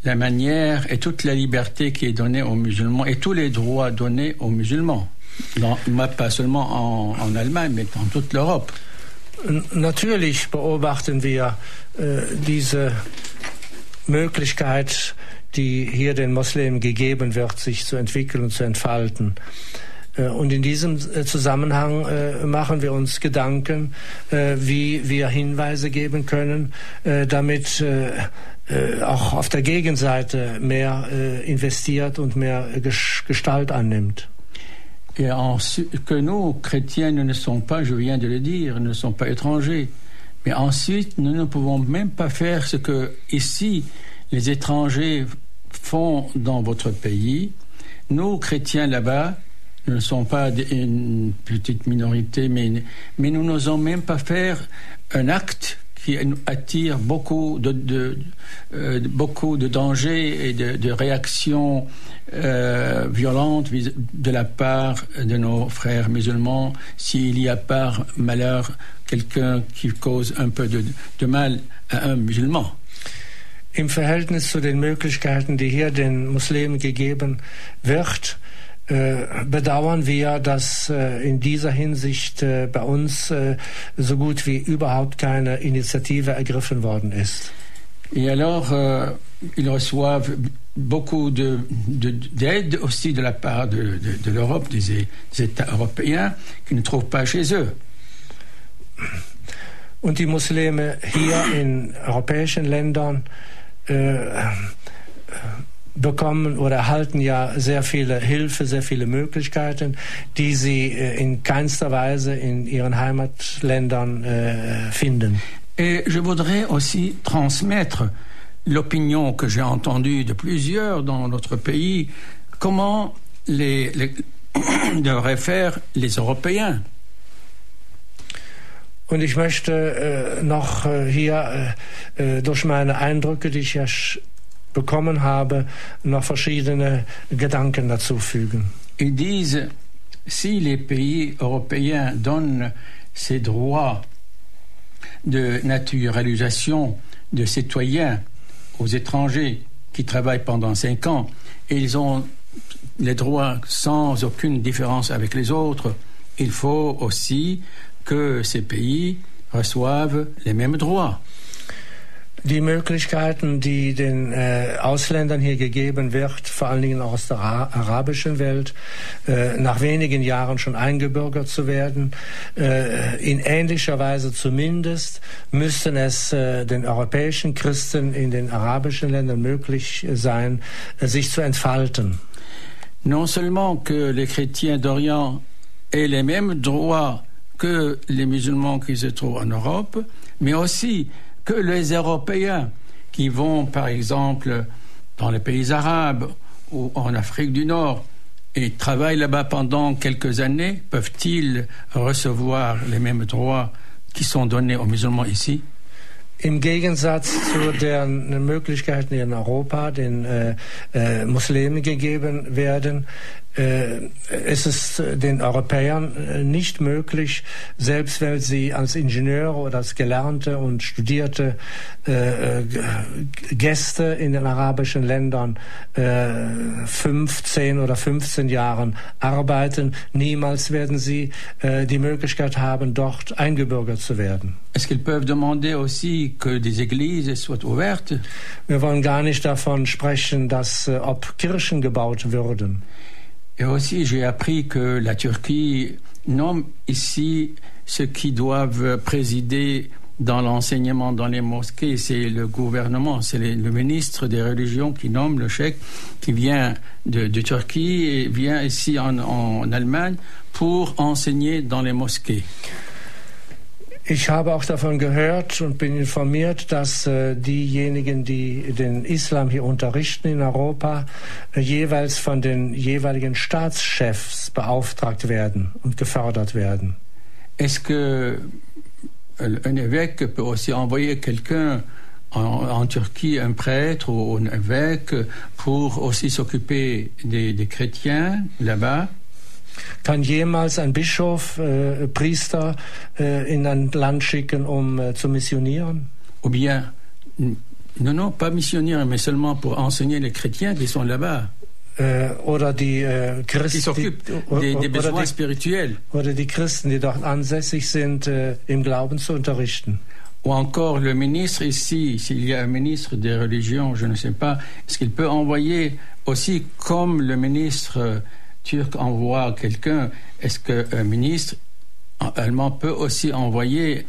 La manière et toute la liberté qui est donnée aux musulmans et tous les droits donnés aux musulmans, dans, pas seulement en, Allemagne, mais dans toute l'Europe. Natürlich beobachten wir äh, diese Möglichkeit, die hier den Muslimen gegeben wird, sich zu entwickeln und zu entfalten. Äh, und in diesem äh, Zusammenhang äh, machen wir uns Gedanken, wie wir Hinweise geben können, damit auch auf der Gegenseite mehr investiert und mehr Gestalt annimmt. Et que nous, chrétiens, nous ne sommes pas, je viens de le dire, nous ne sommes pas étrangers. Mais ensuite, nous ne pouvons même pas faire ce que ici les étrangers font dans votre pays. Nous, chrétiens là-bas, ne sont pas une petite minorité, mais, mais nous n'osons même pas faire un acte qui attire beaucoup de, euh, beaucoup de dangers et de, réactions euh, violentes de la part de nos frères musulmans s'il y a par malheur quelqu'un qui cause un peu de, de mal à un musulman. Im Verhältnis zu den Möglichkeiten, die hier den Muslimen gegeben wird, bedauern wir, dass äh, in dieser Hinsicht äh, bei uns so gut wie überhaupt keine Initiative ergriffen worden ist. Et alors, euh, ils reçoivent beaucoup d'aide de, de, aussi de la part de, de l'Europe, des, des, États européens, qui ne trouvent pas chez eux. Und die Muslime hier in europäischen Ländern äh, bekommen oder erhalten ja sehr viele Hilfe, sehr viele Möglichkeiten, die sie äh, in keinster Weise in ihren Heimatländern äh, finden. Et je voudrais aussi transmettre l'opinion que j'ai entendue de plusieurs dans notre pays, comment les, les devraient faire les Européens. Und ich möchte äh, noch äh, hier äh, äh durch meine Eindrücke, die ich ja Ils disent, si les pays européens donnent ces droits de naturalisation de citoyens aux étrangers qui travaillent pendant cinq ans, et ils ont les droits sans aucune différence avec les autres, il faut aussi que ces pays reçoivent les mêmes droits. Die Möglichkeiten, die den äh, Ausländern hier gegeben wird, vor allen Dingen aus der arabischen Welt, äh, nach wenigen Jahren schon eingebürgert zu werden. Äh, in ähnlicher Weise zumindest müssten es äh, den europäischen Christen in den arabischen Ländern möglich sein, äh, sich zu entfalten. Non seulement que les chrétiens d'Orient aient les mêmes droits que les musulmans qui se trouvent en Europe, mais aussi que les Européens qui vont, par exemple, dans les pays arabes ou en Afrique du Nord et travaillent là-bas pendant quelques années, peuvent-ils recevoir les mêmes droits qui sont données aux musulmans ici? Im Gegensatz zu den Möglichkeiten, in Europa den äh, äh, Muslimen gegeben werden, ist es den Europäern äh, nicht möglich, selbst wenn sie als Ingenieure oder als gelernte und studierte äh, Gäste in den arabischen Ländern äh, 15 oder 15 Jahren arbeiten, niemals werden sie äh, die Möglichkeit haben, dort eingebürgert zu werden. Wir wollen gar nicht davon sprechen, dass äh, ob Kirchen gebaut würden. Et aussi, j'ai appris que la Turquie nomme ici ceux qui doivent présider dans l'enseignement dans les mosquées. C'est le gouvernement, c'est le ministre des religions qui nomme le chèque qui vient de, de Turquie et vient ici en, en Allemagne pour enseigner dans les mosquées. Ich habe auch davon gehört und bin informiert, dass äh, diejenigen, die den Islam hier unterrichten in Europa, äh, jeweils von den jeweiligen Staatschefs beauftragt werden und gefördert werden. Est-ce que euh, un évêque peut aussi envoyer quelqu'un en, en Turquie, un prêtre ou un évêque, pour aussi s'occuper des, des chrétiens là-bas Kann jemals ein Bischof, äh, Priester äh, in ein Land schicken, um äh, zu missionieren? Ou bien, non, non, pas missionnaire, mais seulement pour enseigner les chrétiens qui sont là-bas, Äh, oder die äh, qui Christen, s'occupent die, des, des oder, besoins spirituels. oder die Christen, die dort ansässig sind, äh, im Glauben zu unterrichten. Ou encore le ministre ici, s'il y a un ministre des religions, je ne sais pas, est-ce qu'il peut envoyer aussi, comme le ministre turc envoie quelqu'un, est-ce qu'un ministre allemand peut aussi envoyer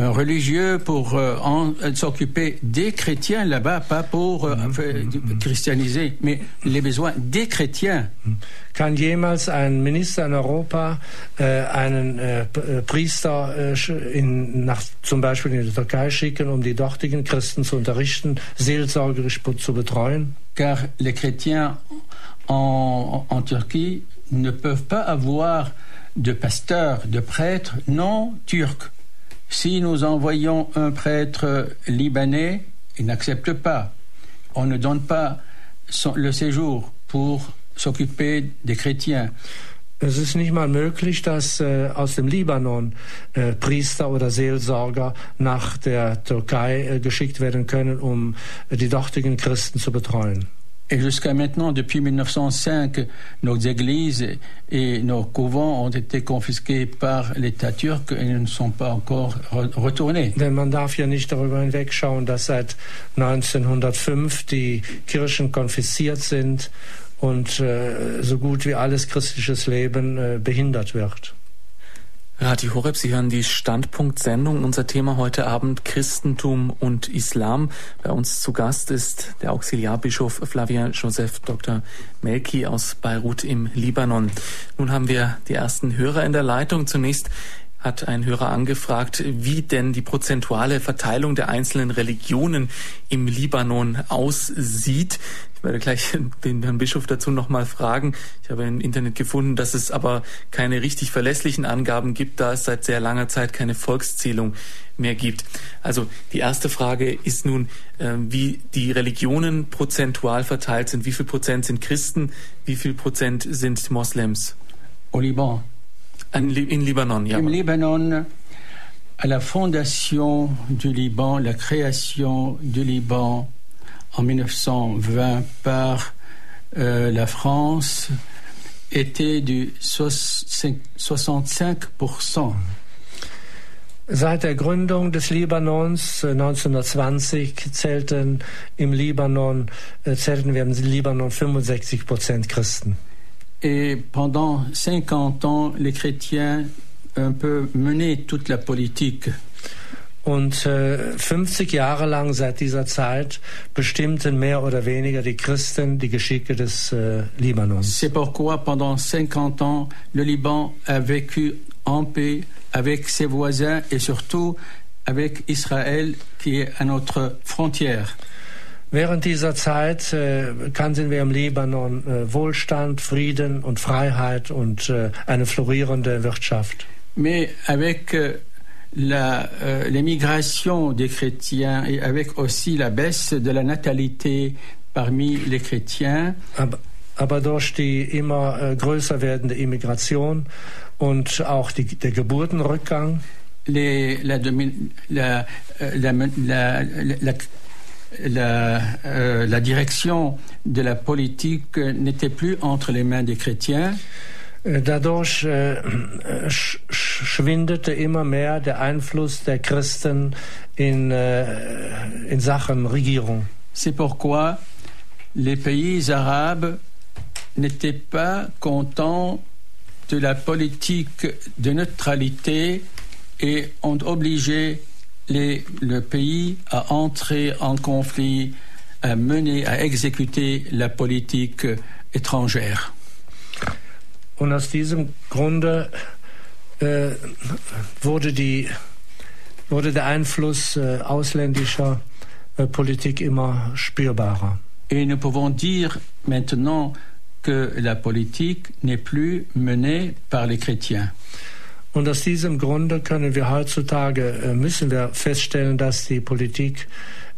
un religieux pour euh, euh, s'occuper des chrétiens là-bas, pas pour euh, faire- christianiser, mais les besoins des chrétiens? Kann jemals ein Minister in Europa äh, einen äh, äh, Priester äh, in, nach, zum Beispiel in die Türkei schicken, um die dortigen Christen zu unterrichten, seelsorgerisch zu betreuen? car les chrétiens en, en Turquie ne peuvent pas avoir de pasteur, de prêtre non turc. Si nous envoyons un prêtre libanais, il n'accepte pas. On ne donne pas son- le séjour pour s'occuper des chrétiens. Es ist nicht mal möglich, dass äh, aus dem Libanon äh, Priester oder Seelsorger nach der Türkei äh, geschickt werden können, um die dortigen Christen zu betreuen. Et jusqu'à maintenant, depuis 1905, nos églises et nos couvents ont été confisqués par l'État turc et ne sont pas encore re- retournés. Denn man darf ja nicht darüber hinwegschauen, dass seit 1905 die Kirchen konfisziert sind und äh, so gut wie alles christliches Leben äh, behindert wird. Radio Horeb, Sie hören die Standpunkt-Sendung. Unser Thema heute Abend Christentum und Islam. Bei uns zu Gast ist der Auxiliarbischof Flavian Joseph Dr. Melki aus Beirut im Libanon. Nun haben wir die ersten Hörer in der Leitung. Zunächst hat ein Hörer angefragt, wie denn die prozentuale Verteilung der einzelnen Religionen im Libanon aussieht. Ich werde gleich den Herrn Bischof dazu nochmal fragen. Ich habe im Internet gefunden, dass es aber keine richtig verlässlichen Angaben gibt, da es seit sehr langer Zeit keine Volkszählung mehr gibt. Also die erste Frage ist nun, äh, wie die Religionen prozentual verteilt sind. Wie viel Prozent sind Christen? Wie viel Prozent sind Moslems? Au Liban. In, in Libanon, ja. Im Libanon, à la fondation du Liban, la création du Liban en 1920 par euh, la France était du 65%. Seit der Gründung des Libanons äh, 1920 zählten im Libanon äh, zählten wir im Libanon 65 Prozent Christen. Et pendant 50 ans, les chrétiens un peu menaient toute la politique. Und äh, 50 Jahre lang seit dieser Zeit bestimmten mehr oder weniger die Christen die Geschicke des äh, Libanons. C'est pourquoi pendant 50 ans, le Liban a vécu en paix avec ses voisins et surtout avec Israël qui est à notre frontière. Während dieser Zeit äh, kannten wir im Libanon äh, Wohlstand, Frieden und Freiheit und äh, eine florierende Wirtschaft. Mais avec euh, euh, l'émigration des chrétiens et avec aussi la baisse de la natalité parmi les chrétiens. Aber, aber durch die immer äh, größer werdende Immigration und auch die, der Geburtenrückgang. Les, la, la, la, la la, euh, la, direction de la politique n'était plus entre les mains des chrétiens. Äh, dadurch äh, immer mehr der Einfluss Christen in, äh, in Sachen Regierung. C'est pourquoi les pays arabes n'étaient pas contents de la politique de neutralité et ont obligé le pays à entrer en conflit, à mener, à exécuter la politique étrangère. Und aus diesem Grunde äh, wurde, die, wurde der Einfluss äh, ausländischer äh, Politik immer spürbarer. Et nous pouvons dire maintenant que la politique n'est plus menée par les chrétiens. Und aus diesem Grunde können wir heutzutage, äh, müssen wir feststellen, dass die Politik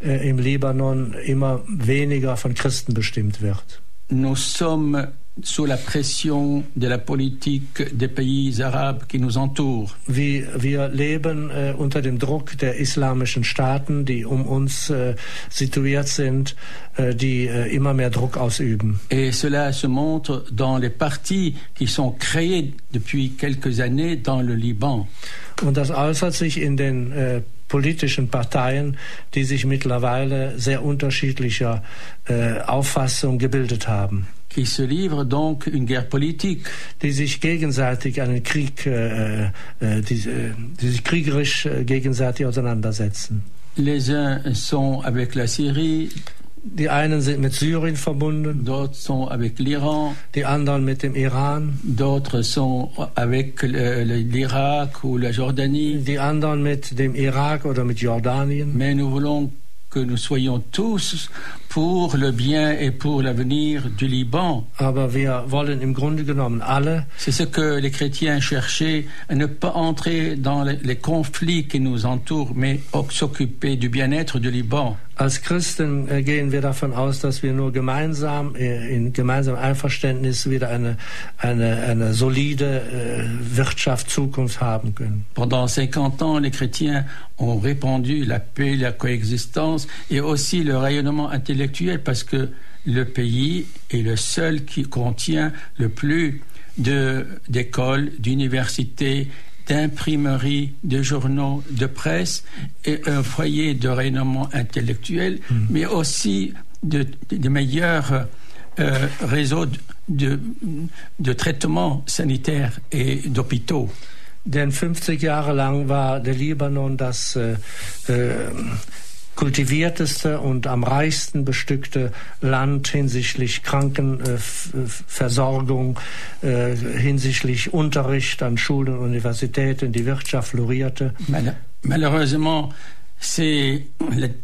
äh, im Libanon immer weniger von Christen bestimmt wird. Nous sommes sous la pression de la politique des pays arabes qui nous entourent. Wir, wir leben äh, unter dem Druck der islamischen Staaten, die um uns äh, situiert sind, äh, die äh, immer mehr Druck ausüben. Et cela se montre dans les partis qui sont créés depuis quelques années dans le Liban. Und das äußert sich in den äh, politischen Parteien, die sich mittlerweile sehr unterschiedlicher äh, Auffassung gebildet haben qui se livrent donc une guerre politique. Die sich gegenseitig einen Krieg, äh, äh, die, äh, die, sich kriegerisch äh, gegenseitig auseinandersetzen. Les uns sont avec la Syrie. Die einen sind mit Syrien verbunden. D'autres sont avec l'Iran. Die anderen mit dem Iran. D'autres sont avec l'Irak ou la Jordanie. Die anderen mit dem Irak oder mit Jordanien. Mais nous voulons que nous soyons tous pour le bien et pour l'avenir du Liban. C'est ce que les chrétiens cherchaient, ne pas entrer dans les, les conflits qui nous entourent, mais s'occuper du bien-être du Liban. Als Christen äh, gehen wir davon aus, dass wir nur gemeinsam äh, in gemeinsamem Einverständnis wieder eine, solide äh, Wirtschaft, Zukunft haben können. Pendant 50 ans, les chrétiens ont répandu la paix, la coexistence et aussi le rayonnement intellectuel parce que le pays est le seul qui contient le plus d'écoles, d'universités, d'imprimerie, de journaux, de presse et un foyer de rayonnement intellectuel, mm. mais aussi de, de meilleurs euh, réseaux de, de traitement sanitaire et d'hôpitaux. Denn 50 Jahre lang war der Libanon das äh, äh, kultivierteste und am reichsten bestückte Land hinsichtlich Krankenversorgung, äh, hinsichtlich Unterricht an Schulen und Universitäten. Die Wirtschaft florierte. Malheureusement, c'est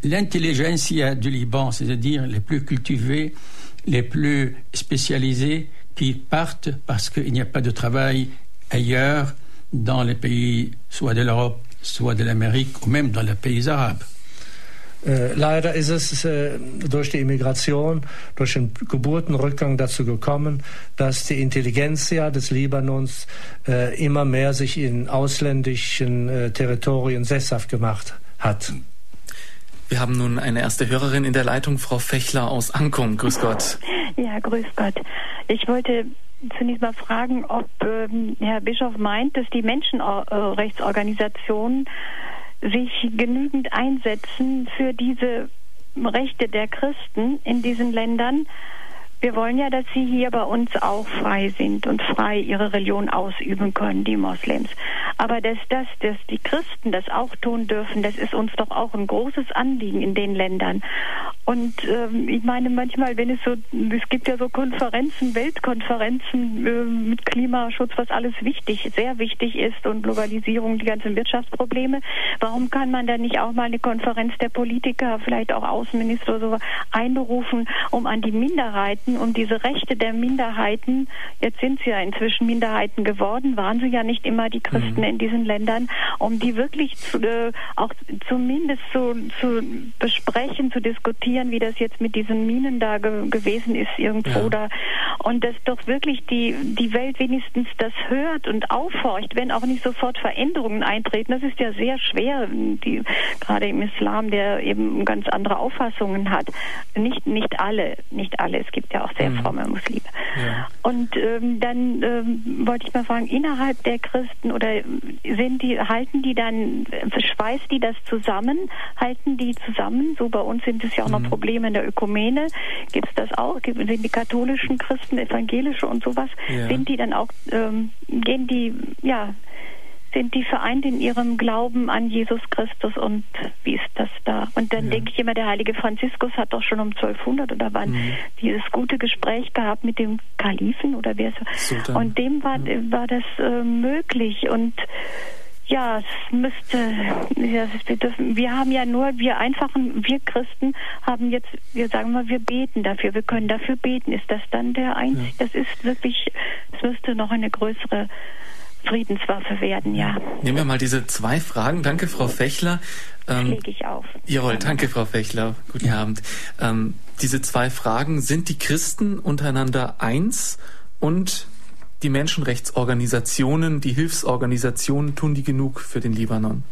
l'intelligentsia du Liban, c'est-à-dire les plus cultivés, les plus spécialisés, qui partent parce qu'il n'y a pas de travail ailleurs dans les pays soit de l'Europe, soit de l'Amérique ou même dans les pays arabes. Äh, leider ist es äh, durch die Immigration, durch den Geburtenrückgang dazu gekommen, dass die Intelligenzia des Libanons äh, immer mehr sich in ausländischen äh, Territorien sesshaft gemacht hat. Wir haben nun eine erste Hörerin in der Leitung, Frau Fechler aus Ankum. Grüß Gott. Ja, grüß Gott. Ich wollte zunächst mal fragen, ob ähm, Herr Bischof meint, dass die Menschenrechtsorganisationen sich genügend einsetzen für diese Rechte der Christen in diesen Ländern, wir wollen ja, dass sie hier bei uns auch frei sind und frei ihre Religion ausüben können, die Moslems. Aber dass, das, dass die Christen das auch tun dürfen, das ist uns doch auch ein großes Anliegen in den Ländern. Und ähm, ich meine manchmal, wenn es so, es gibt ja so Konferenzen, Weltkonferenzen äh, mit Klimaschutz, was alles wichtig, sehr wichtig ist und Globalisierung, die ganzen Wirtschaftsprobleme. Warum kann man da nicht auch mal eine Konferenz der Politiker, vielleicht auch Außenminister oder so einberufen, um an die Minderheit Christen um diese Rechte der Minderheiten. Jetzt sind sie ja inzwischen Minderheiten geworden, waren sie ja nicht immer die Christen mhm. in diesen Ländern, um die wirklich zu, äh, auch zumindest zu, zu besprechen, zu diskutieren, wie das jetzt mit diesen Minen da ge gewesen ist irgendwo ja. da. Und dass doch wirklich die, die Welt wenigstens das hört und aufhorcht, wenn auch nicht sofort Veränderungen eintreten. Das ist ja sehr schwer, die, gerade im Islam, der eben ganz andere Auffassungen hat. Nicht, nicht alle, nicht alle. Es gibt ja auch sehr mhm. fromme Muslime. Ja. Und ähm, dann ähm, wollte ich mal fragen, innerhalb der Christen oder sind die, halten die dann, schweißt die das zusammen? Halten die zusammen? So bei uns sind es ja auch mhm. noch Probleme in der Ökumene. Gibt es das auch? Sind die katholischen Christen, evangelische und sowas, ja. sind die dann auch, ähm, gehen die, ja, sind die vereint in ihrem Glauben an Jesus Christus und wie ist das da? Und dann ja. denke ich immer, der heilige Franziskus hat doch schon um 1200 oder wann mhm. dieses gute Gespräch gehabt mit dem Kalifen oder wer so. Und dem war, ja. war das äh, möglich und ja, es müsste, ja, wir, dürfen, wir haben ja nur, wir einfachen, wir Christen haben jetzt, wir sagen mal, wir beten dafür, wir können dafür beten. Ist das dann der einzige, ja. das ist wirklich, es müsste noch eine größere Friedenswaffe werden, ja. Nehmen wir mal diese zwei Fragen. Danke, Frau Fechler. Ähm, Lege ich auf. Jawohl, danke, Frau Fechler. Guten ja. Abend. Ähm, diese zwei Fragen, sind die Christen untereinander eins und die Menschenrechtsorganisationen, die Hilfsorganisationen, tun die genug für den Libanon?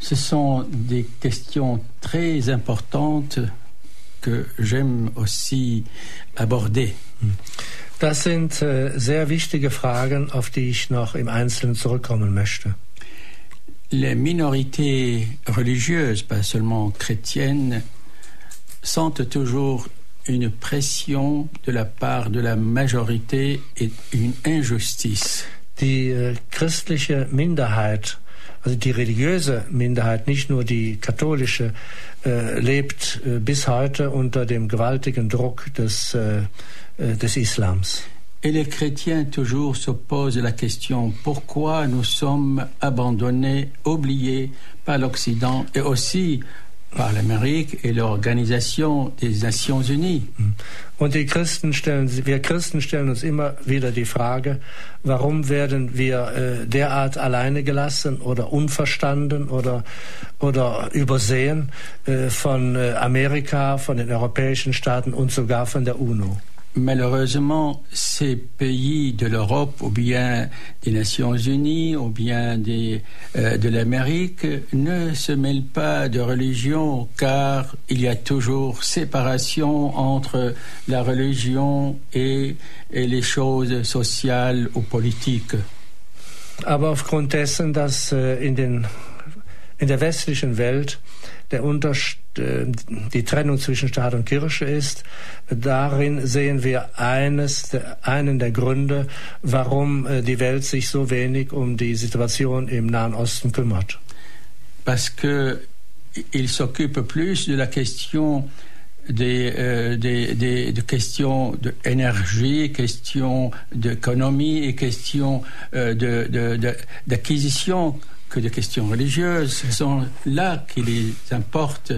Ce sont des questions très importantes que j'aime aussi aborder. Hm. Das sind äh, sehr wichtige Fragen, auf die ich noch im Einzelnen zurückkommen möchte. Les minorités religieuses, pas seulement chrétiennes, sentent toujours une pression de la part de la majorité et une injustice. Die äh, christliche Minderheit, also die religiöse Minderheit, nicht nur die katholische, äh, lebt äh, bis heute unter dem gewaltigen Druck des äh, des islams. Et les chrétiens toujours se posent la question pourquoi nous sommes abandonnés, oubliés par l'Occident et aussi par l'Amérique et l'Organisation des Nations Unies. Mm. Und die Christen stellen, wir Christen stellen uns immer wieder die Frage, warum werden wir äh, derart alleine gelassen oder unverstanden oder, oder übersehen äh, von äh, Amerika, von den europäischen Staaten und sogar von der UNO. Malheureusement, ces pays de l'Europe ou bien des Nations Unies ou bien euh, de l'Amérique ne se mêlent pas de religion car il y a toujours séparation entre la religion et, les choses sociales ou politiques. Aber aufgrund dessen, dass äh, in der westlichen Welt der Unterschied äh, die Trennung zwischen Staat und Kirche ist. Darin sehen wir eines, einen der Gründe, warum äh, die Welt sich so wenig um die Situation im Nahen Osten kümmert. Parce que il s'occupe plus de la question des, euh, des, des, des, questions d'énergie, questions d'économie et questions euh, d'acquisition que des questions religieuses. Ce sont là qu'il importe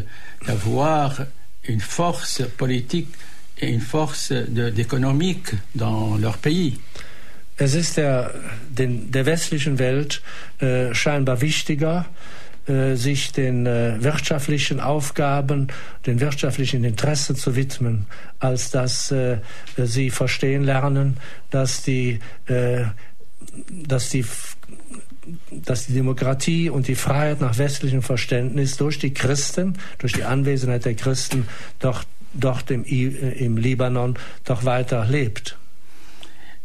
d'avoir une force politique et une force économique dans leur pays. Es ist der, den, der westlichen Welt äh, scheinbar wichtiger, äh, sich den äh, wirtschaftlichen Aufgaben, den wirtschaftlichen Interessen zu widmen, als dass äh, sie verstehen lernen, dass die, äh, dass die dass die Demokratie und die Freiheit nach westlichem Verständnis durch die Christen, durch die Anwesenheit der Christen doch, dort im, im Libanon doch weiter lebt.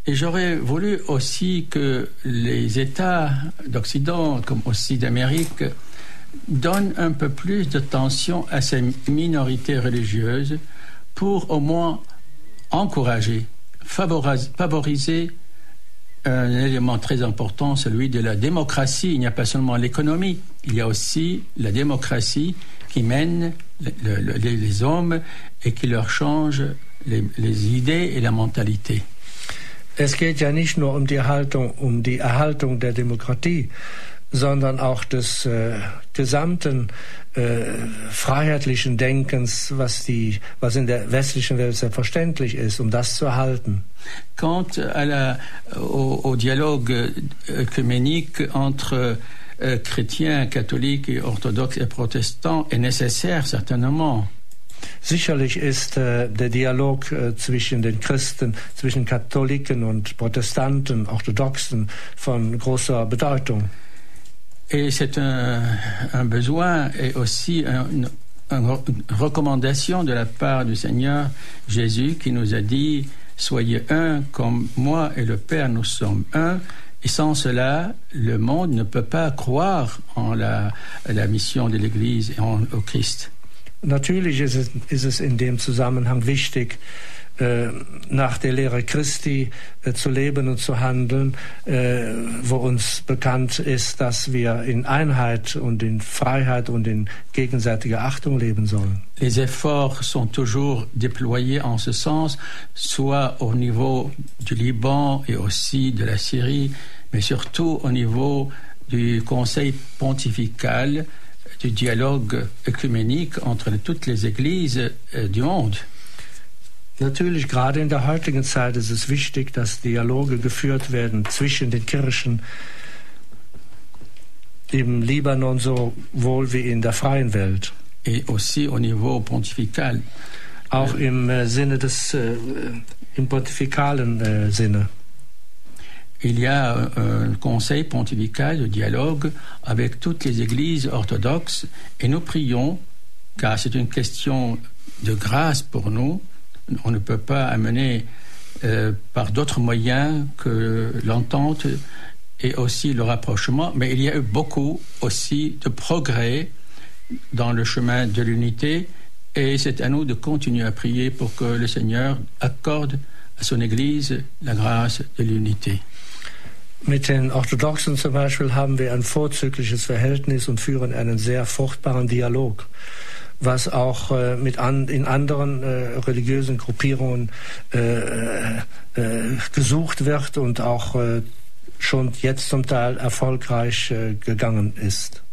Et j'aurais voulu aussi que les États d'Occident, comme aussi d'Amérique, donnent un peu plus de tension à ces minorités religieuses pour au moins encourager, favoriser un élément très important, celui de la démocratie. Il n'y a pas seulement l'économie, il y a aussi la démocratie qui mène le, le, les hommes et qui leur change les, les idées et la mentalité. Es geht ja nicht nur um die Erhaltung, um die Erhaltung der Demokratie, sondern auch des äh, gesamten äh, freiheitlichen Denkens, was, die, was in der westlichen Welt selbstverständlich ist, um das zu erhalten. Quant à la, au, au dialogue œcuménique entre euh, chrétiens, catholiques orthodoxes et protestants est nécessaire certainement. Sicherlich ist äh, der Dialog äh, zwischen den Christen, zwischen Katholiken und Protestanten, Orthodoxen von großer Bedeutung. Et c'est un, un, besoin et aussi un, une, une, recommandation de la part du Seigneur Jésus qui nous a dit Soyez un comme moi et le Père nous sommes un. Et sans cela, le monde ne peut pas croire en la, la mission de l'Église et en, au Christ. Natürlich ist es, in dem Zusammenhang wichtig, nach der Lehre Christi äh, zu leben und zu handeln, äh, wo uns bekannt ist, dass wir in Einheit und in Freiheit und in gegenseitiger Achtung leben sollen. Les efforts sont toujours déployés en ce sens, soit au niveau du Liban et aussi de la Syrie, mais surtout au niveau du Conseil pontifical du dialogue œcuménique entre toutes les églises du monde. Natürlich, gerade in der heutigen Zeit ist es wichtig, dass Dialoge geführt werden zwischen den Kirchen im Libanon sowohl wie in der freien Welt. Et aussi au niveau pontifical. Auch im äh, Sinne des, äh, im pontifikalen äh, Sinne. il y a un conseil pontifical de dialogue avec toutes les églises orthodoxes et nous prions, car c'est une question de grâce pour nous, on ne peut pas amener euh, par d'autres moyens que l'entente et aussi le rapprochement, mais il y a eu beaucoup aussi de progrès dans le chemin de l'unité et c'est à nous de continuer à prier pour que le Seigneur accorde à son Église la grâce de l'unité. Mit den Orthodoxen zum Beispiel haben wir ein vorzügliches Verhältnis und führen einen sehr fruchtbaren Dialog, was auch äh, mit an, in anderen äh, religiösen Gruppierungen äh, äh gesucht wird und auch äh, schon jetzt zum Teil erfolgreich äh, gegangen ist.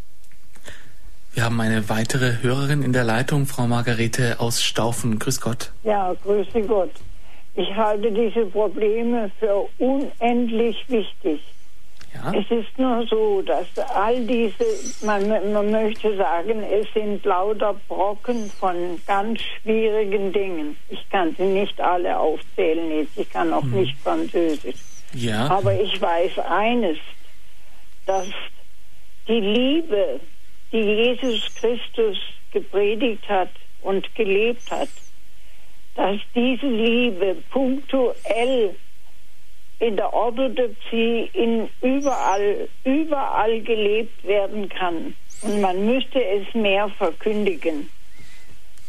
Wir haben eine weitere Hörerin in der Leitung, Frau Margarete aus Staufen. Grüß Gott. Ja, grüße Gott. Ich halte diese Probleme für unendlich wichtig. Ja. Es ist nur so, dass all diese, man, man möchte sagen, es sind lauter Brocken von ganz schwierigen Dingen. Ich kann sie nicht alle aufzählen jetzt, ich kann auch hm. nicht Französisch. Ja. Aber ich weiß eines, dass die Liebe, die Jesus Christus gepredigt hat und gelebt hat, dass diese Liebe punktuell in der Orthodoxie in überall, überall gelebt werden kann. Und man müsste es mehr verkündigen,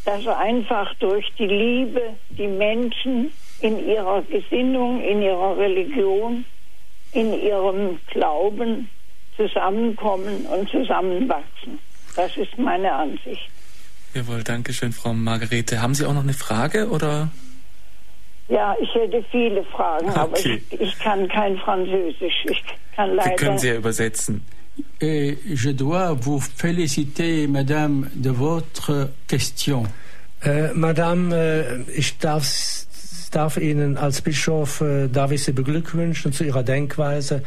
dass einfach durch die Liebe die Menschen in ihrer Gesinnung, in ihrer Religion, in ihrem Glauben zusammenkommen und zusammenwachsen. Das ist meine Ansicht. Jawohl, danke schön, Frau Margarete. Haben Sie auch noch eine Frage oder? Ja, ich hätte viele Fragen, okay. aber ich, ich, kann kein Französisch. Ich kann leider. Sie können Sie ja übersetzen. Et je dois vous féliciter, Madame, de votre question. Äh, Madame, äh, ich darf darf Ihnen als Bischof, äh, darf ich Sie beglückwünschen zu Ihrer Denkweise,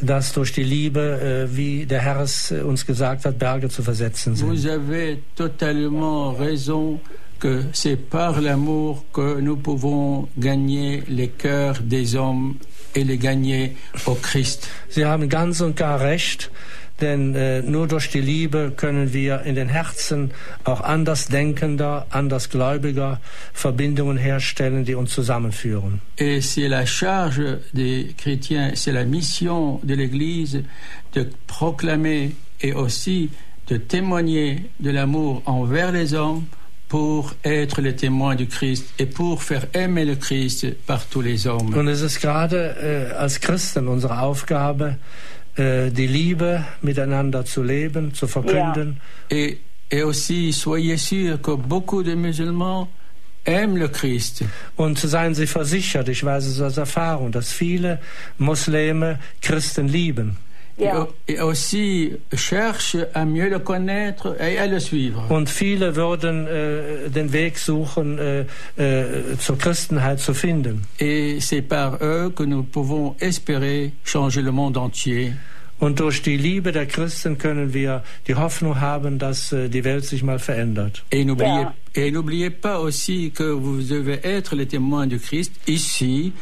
dass durch die Liebe, äh, wie der Herr es uns gesagt hat, Berge zu versetzen sind. Vous avez totalement raison que c'est par l'amour que nous pouvons gagner les cœurs des hommes et les gagner au Christ. Sie haben ganz und gar recht. Denn äh, nur durch die Liebe können wir in den Herzen auch andersdenkender, andersgläubiger Verbindungen herstellen, die uns zusammenführen. Et c'est la charge des chrétiens, c'est la mission de l'Église de proclamer et aussi de témoigner de l'amour envers les hommes pour être les témoins du Christ et pour faire aimer le Christ par tous les hommes. Und es ist gerade äh, als Christen unsere Aufgabe, äh, die Liebe miteinander zu leben, zu verkünden. Ja. Et, et aussi, soyez sûr que beaucoup de musulmans aiment le Christ. Und seien Sie versichert, ich weiß es aus Erfahrung, dass viele Muslime Christen lieben. Et aussi cherche à mieux le connaître et à le suivre. Und viele würden äh, den Weg suchen, äh, äh, zur Christenheit zu finden. Et c'est par eux que nous pouvons espérer changer le monde entier. Und durch die Liebe der Christen können wir die Hoffnung haben, dass äh, die Welt sich mal verändert. Et n'oubliez pas aussi que vous devez être les témoins du Christ ici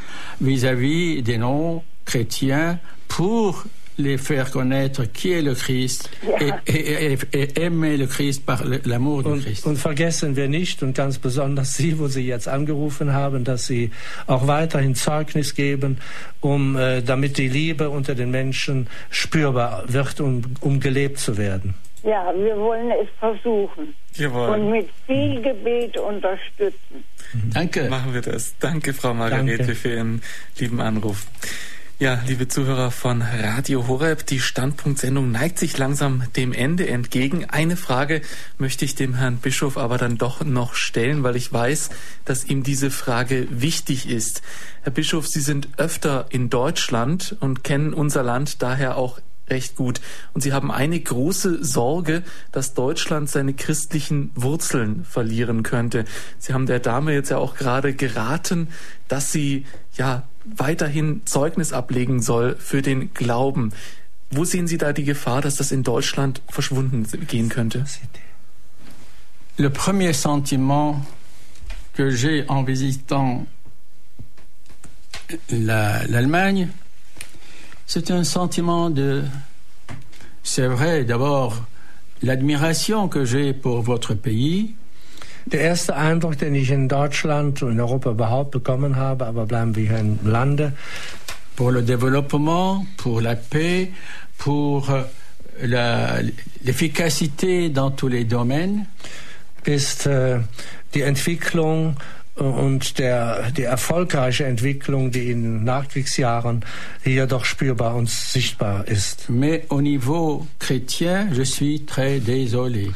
vis-à-vis -vis des non-chrétiens pour les faire connaître qui est le Christ ja. et, et, et, aimer le Christ par l'amour du Christ. Und vergessen wir nicht, und ganz besonders Sie, wo Sie jetzt angerufen haben, dass Sie auch weiterhin Zeugnis geben, um, äh, damit die Liebe unter den Menschen spürbar wird, um, um gelebt zu werden. Ja, wir wollen es versuchen. Jawohl. Und mit viel Gebet unterstützen. Danke. Machen wir das. Danke, Frau Margarete, Danke. für Ihren lieben Anruf. Ja, liebe Zuhörer von Radio Horeb, die Standpunktsendung neigt sich langsam dem Ende entgegen. Eine Frage möchte ich dem Herrn Bischof aber dann doch noch stellen, weil ich weiß, dass ihm diese Frage wichtig ist. Herr Bischof, Sie sind öfter in Deutschland und kennen unser Land daher auch recht gut. Und Sie haben eine große Sorge, dass Deutschland seine christlichen Wurzeln verlieren könnte. Sie haben der Dame jetzt ja auch gerade geraten, dass sie ja weiterhin Zeugnis ablegen soll für den Glauben. Wo sehen Sie da die Gefahr, dass das in Deutschland verschwunden gehen könnte? Le premier sentiment que j'ai en visitant l'Allemagne, la, c'est un sentiment de, c'est vrai, d'abord l'admiration que j'ai pour votre pays, Der erste Eindruck, den ich in Deutschland und in Europa überhaupt bekommen habe, aber bleiben wir hier im Lande. Pour le développement, pour la paix, pour euh, l'efficacité dans tous les domaines. Ist äh, die Entwicklung äh, und der, die erfolgreiche Entwicklung, die in Nachkriegsjahren hier doch spürbar und sichtbar ist. Mais au niveau chrétien, je suis très désolé.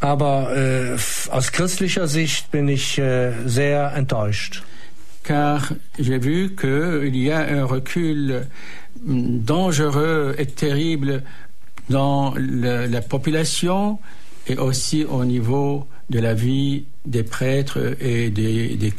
Aber äh, aus christlicher Sicht bin ich äh, sehr enttäuscht. Car j'ai vu qu'il y a un recul dangereux et terrible dans le, la population et aussi au niveau de la vie des prêtres et des, des,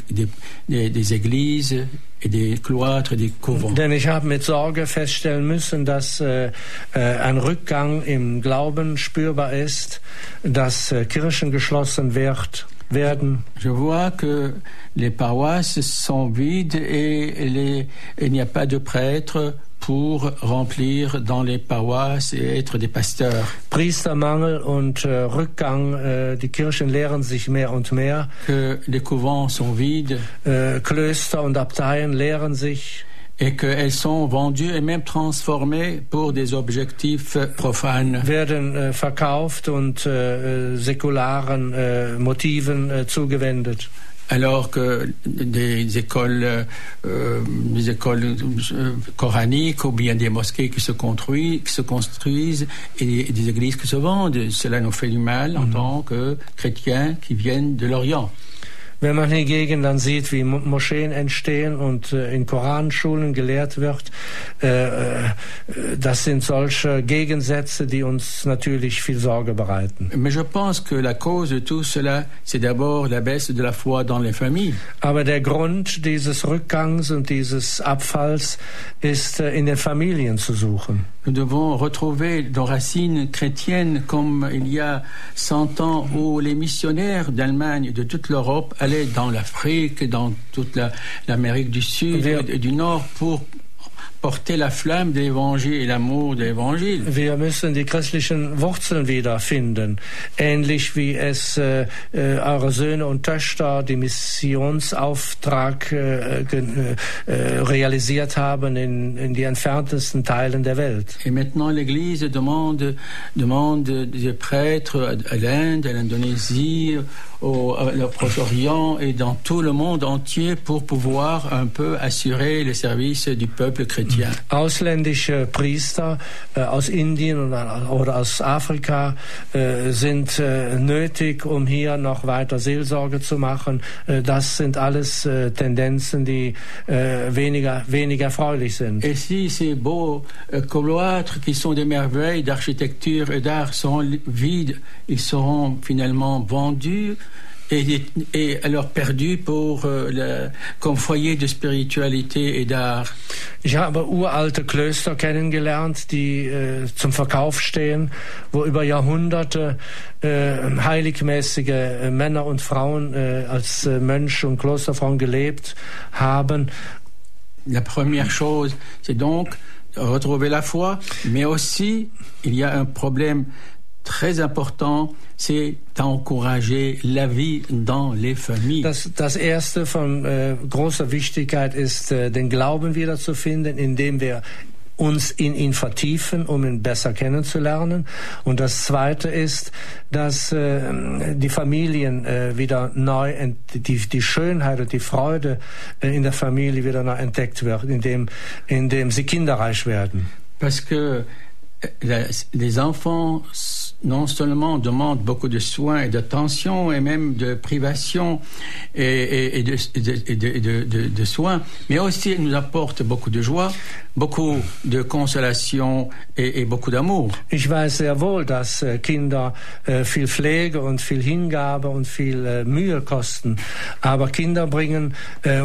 des, des églises et des cloîtres, des couvents. Denn ich habe mit Sorge feststellen müssen, dass äh, äh, ein Rückgang im Glauben spürbar ist, dass äh, Kirchen geschlossen wird, werden. Je vois que les paroisses sont vides et il n'y a pas de prêtres pour remplir dans les paroisses et être des pasteurs. Priestermangel und äh, Rückgang, äh, die Kirchen leeren sich mehr und mehr. Que les couvents sont vides. Äh, Klöster und Abteien leeren sich. et qu'elles sont vendues et même transformées pour des objectifs profanes. Werden äh, verkauft und äh, säkularen äh, Motiven zugewendet alors que des écoles, euh, des écoles euh, coraniques ou bien des mosquées qui se construisent, qui se construisent et des, et des églises qui se vendent, cela nous fait du mal en -hmm. tant que chrétiens qui viennent de l'Orient. Wenn man hingegen dann sieht, wie Moscheen entstehen und äh, in Koranschulen gelehrt wird, äh, äh, das sind solche Gegensätze, die uns natürlich viel Sorge bereiten. Mais je pense que la cause de tout cela, c'est d'abord la baisse de la foi dans les familles. Aber der Grund dieses Rückgangs und dieses Abfalls ist in den Familien zu suchen. Nous devons retrouver nos racines chrétiennes comme il y a 100 ans où les missionnaires d'Allemagne, de toute l'Europe, allaient dans l'Afrique, dans toute l'Amérique la, du Sud et du Nord pour porter la flamme de l'Evangile et l'amour de l'Evangile. Wir müssen die christlichen Wurzeln wiederfinden, ähnlich wie es äh, äh, eure Söhne und Töchter die Missionsauftrag äh, äh, realisiert haben in, in die entferntesten Teilen der Welt. Et maintenant l'Église demande demande des prêtres à l'Inde, à l'Indonésie, au, au Proche-Orient et dans tout le monde entier pour pouvoir un peu assurer le service du peuple chrétien. Ausländische Priester äh, aus Indien oder, oder aus Afrika äh, sind äh, nötig, um hier noch weiter Seelsorge zu machen. Äh, das sind alles äh, Tendenzen, die äh, weniger, weniger erfreulich sind. Et si ces beaux euh, cloîtres qui sont des merveilles d'architecture et d'art sont vides, ils seront finalement vendus et, et alors perdu pour euh, le, comme foyer de spiritualité et d'art. Ich habe uralte Klöster kennengelernt, die äh, zum Verkauf stehen, wo über Jahrhunderte äh, heiligmäßige äh, Männer und Frauen äh, als äh, Mönche und Klosterfrauen gelebt haben. La première chose, c'est donc retrouver la foi, mais aussi il y a un problème très important, c'est d'encourager la vie dans les familles. Das, das erste von äh, großer Wichtigkeit ist, äh, den Glauben wiederzufinden, indem wir uns in ihn vertiefen, um ihn besser kennenzulernen. Und das Zweite ist, dass äh, die Familien äh, wieder neu, die, die Schönheit und die Freude äh, in der Familie wieder neu entdeckt wird, indem, indem sie kinderreich werden. Parce que les enfants non seulement demandent beaucoup de soins et d'attention et même de privation et, et, et, de, de, de, de, soins, mais aussi nous apportent beaucoup de joie, beaucoup de consolation et, beaucoup d'amour. Ich weiß sehr wohl, dass äh, Kinder äh, viel Pflege und viel Hingabe und viel äh, Mühe kosten, aber Kinder bringen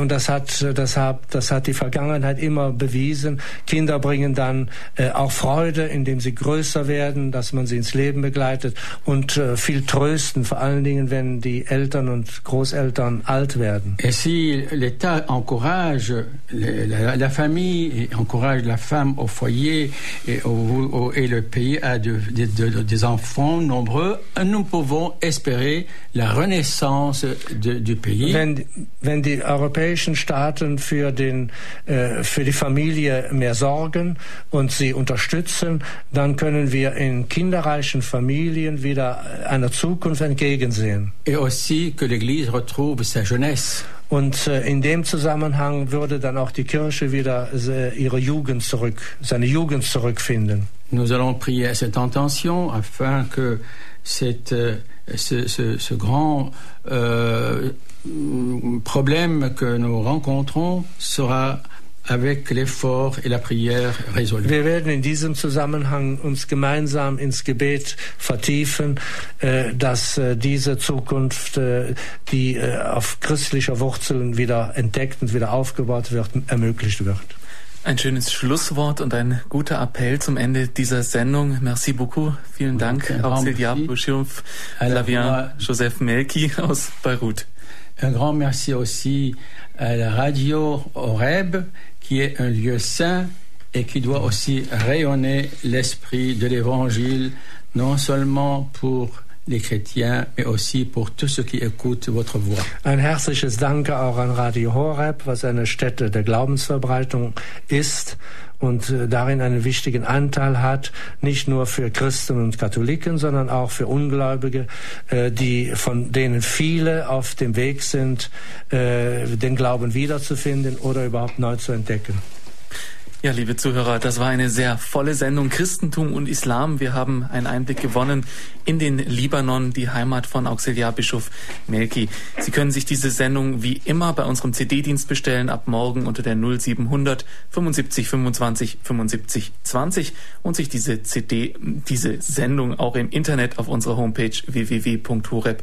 und das hat das hat das hat die Vergangenheit immer bewiesen. Kinder bringen dann auch Freude, indem sie größer werden, dass man sie ins Leben begleitet und äh, viel trösten, vor allen Dingen, wenn die Eltern und Großeltern alt werden. Et si l'État encourage la, la, famille et encourage la femme au foyer et, au, au, et le pays a de, de, de, des enfants nombreux, nous pouvons espérer la renaissance du pays. Wenn, wenn die europäischen Staaten für, den, äh, für die Familie mehr sorgen und sie unterstützen, dann können wir in kinderreichen Familien wieder einer Zukunft entgegensehen. Et aussi que l'Église retrouve sa jeunesse. Und äh, in dem Zusammenhang würde dann auch die Kirche wieder äh, ihre Jugend zurück, seine Jugend zurückfinden. Nous allons prier à cette intention afin que cette, euh, ce, ce, ce, grand euh, problème que nous rencontrons sera avec l'effort et la prière résolu. Wir werden in diesem Zusammenhang uns gemeinsam ins Gebet vertiefen, äh, dass äh, diese Zukunft, äh, die auf christlicher Wurzeln wieder entdeckt und wieder aufgebaut wird, ermöglicht wird. Ein schönes Schlusswort und ein guter Appell zum Ende dieser Sendung. Merci beaucoup. Vielen Dank, Auxiliar Bouchiouf, Flavien Joseph Melki aus Beirut. Un grand merci aussi à la radio Oreb qui est un lieu saint et qui doit aussi rayonner l'esprit de l'Évangile, non seulement pour les chrétiens, mais aussi pour tous ceux qui écoutent votre voix. Ein herzliches Danke auch an Radio Horeb, was eine Stätte der Glaubensverbreitung ist und äh, darin einen wichtigen Anteil hat, nicht nur für Christen und Katholiken, sondern auch für Ungläubige, äh, die von denen viele auf dem Weg sind, äh, den Glauben wiederzufinden oder überhaupt neu zu entdecken. Ja, liebe Zuhörer, das war eine sehr volle Sendung Christentum und Islam. Wir haben einen Einblick gewonnen in den Libanon, die Heimat von Auxiliarbischof Melki. Sie können sich diese Sendung wie immer bei unserem CD-Dienst bestellen, ab morgen unter der 0700 75 25 75 20 und sich diese CD, diese Sendung auch im Internet auf unserer Homepage www.horeb.org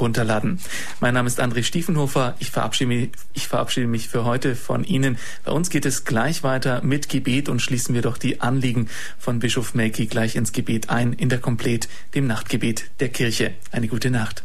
runterladen. Mein Name ist André Stiefenhofer. Ich verabschiede mich, ich verabschiede mich für heute von Ihnen. Bei uns geht es gleich gleich weiter mit Gebet und schließen wir doch die Anliegen von Bischof Melki gleich ins Gebet ein, in der Komplet, dem Nachtgebet der Kirche. Eine gute Nacht.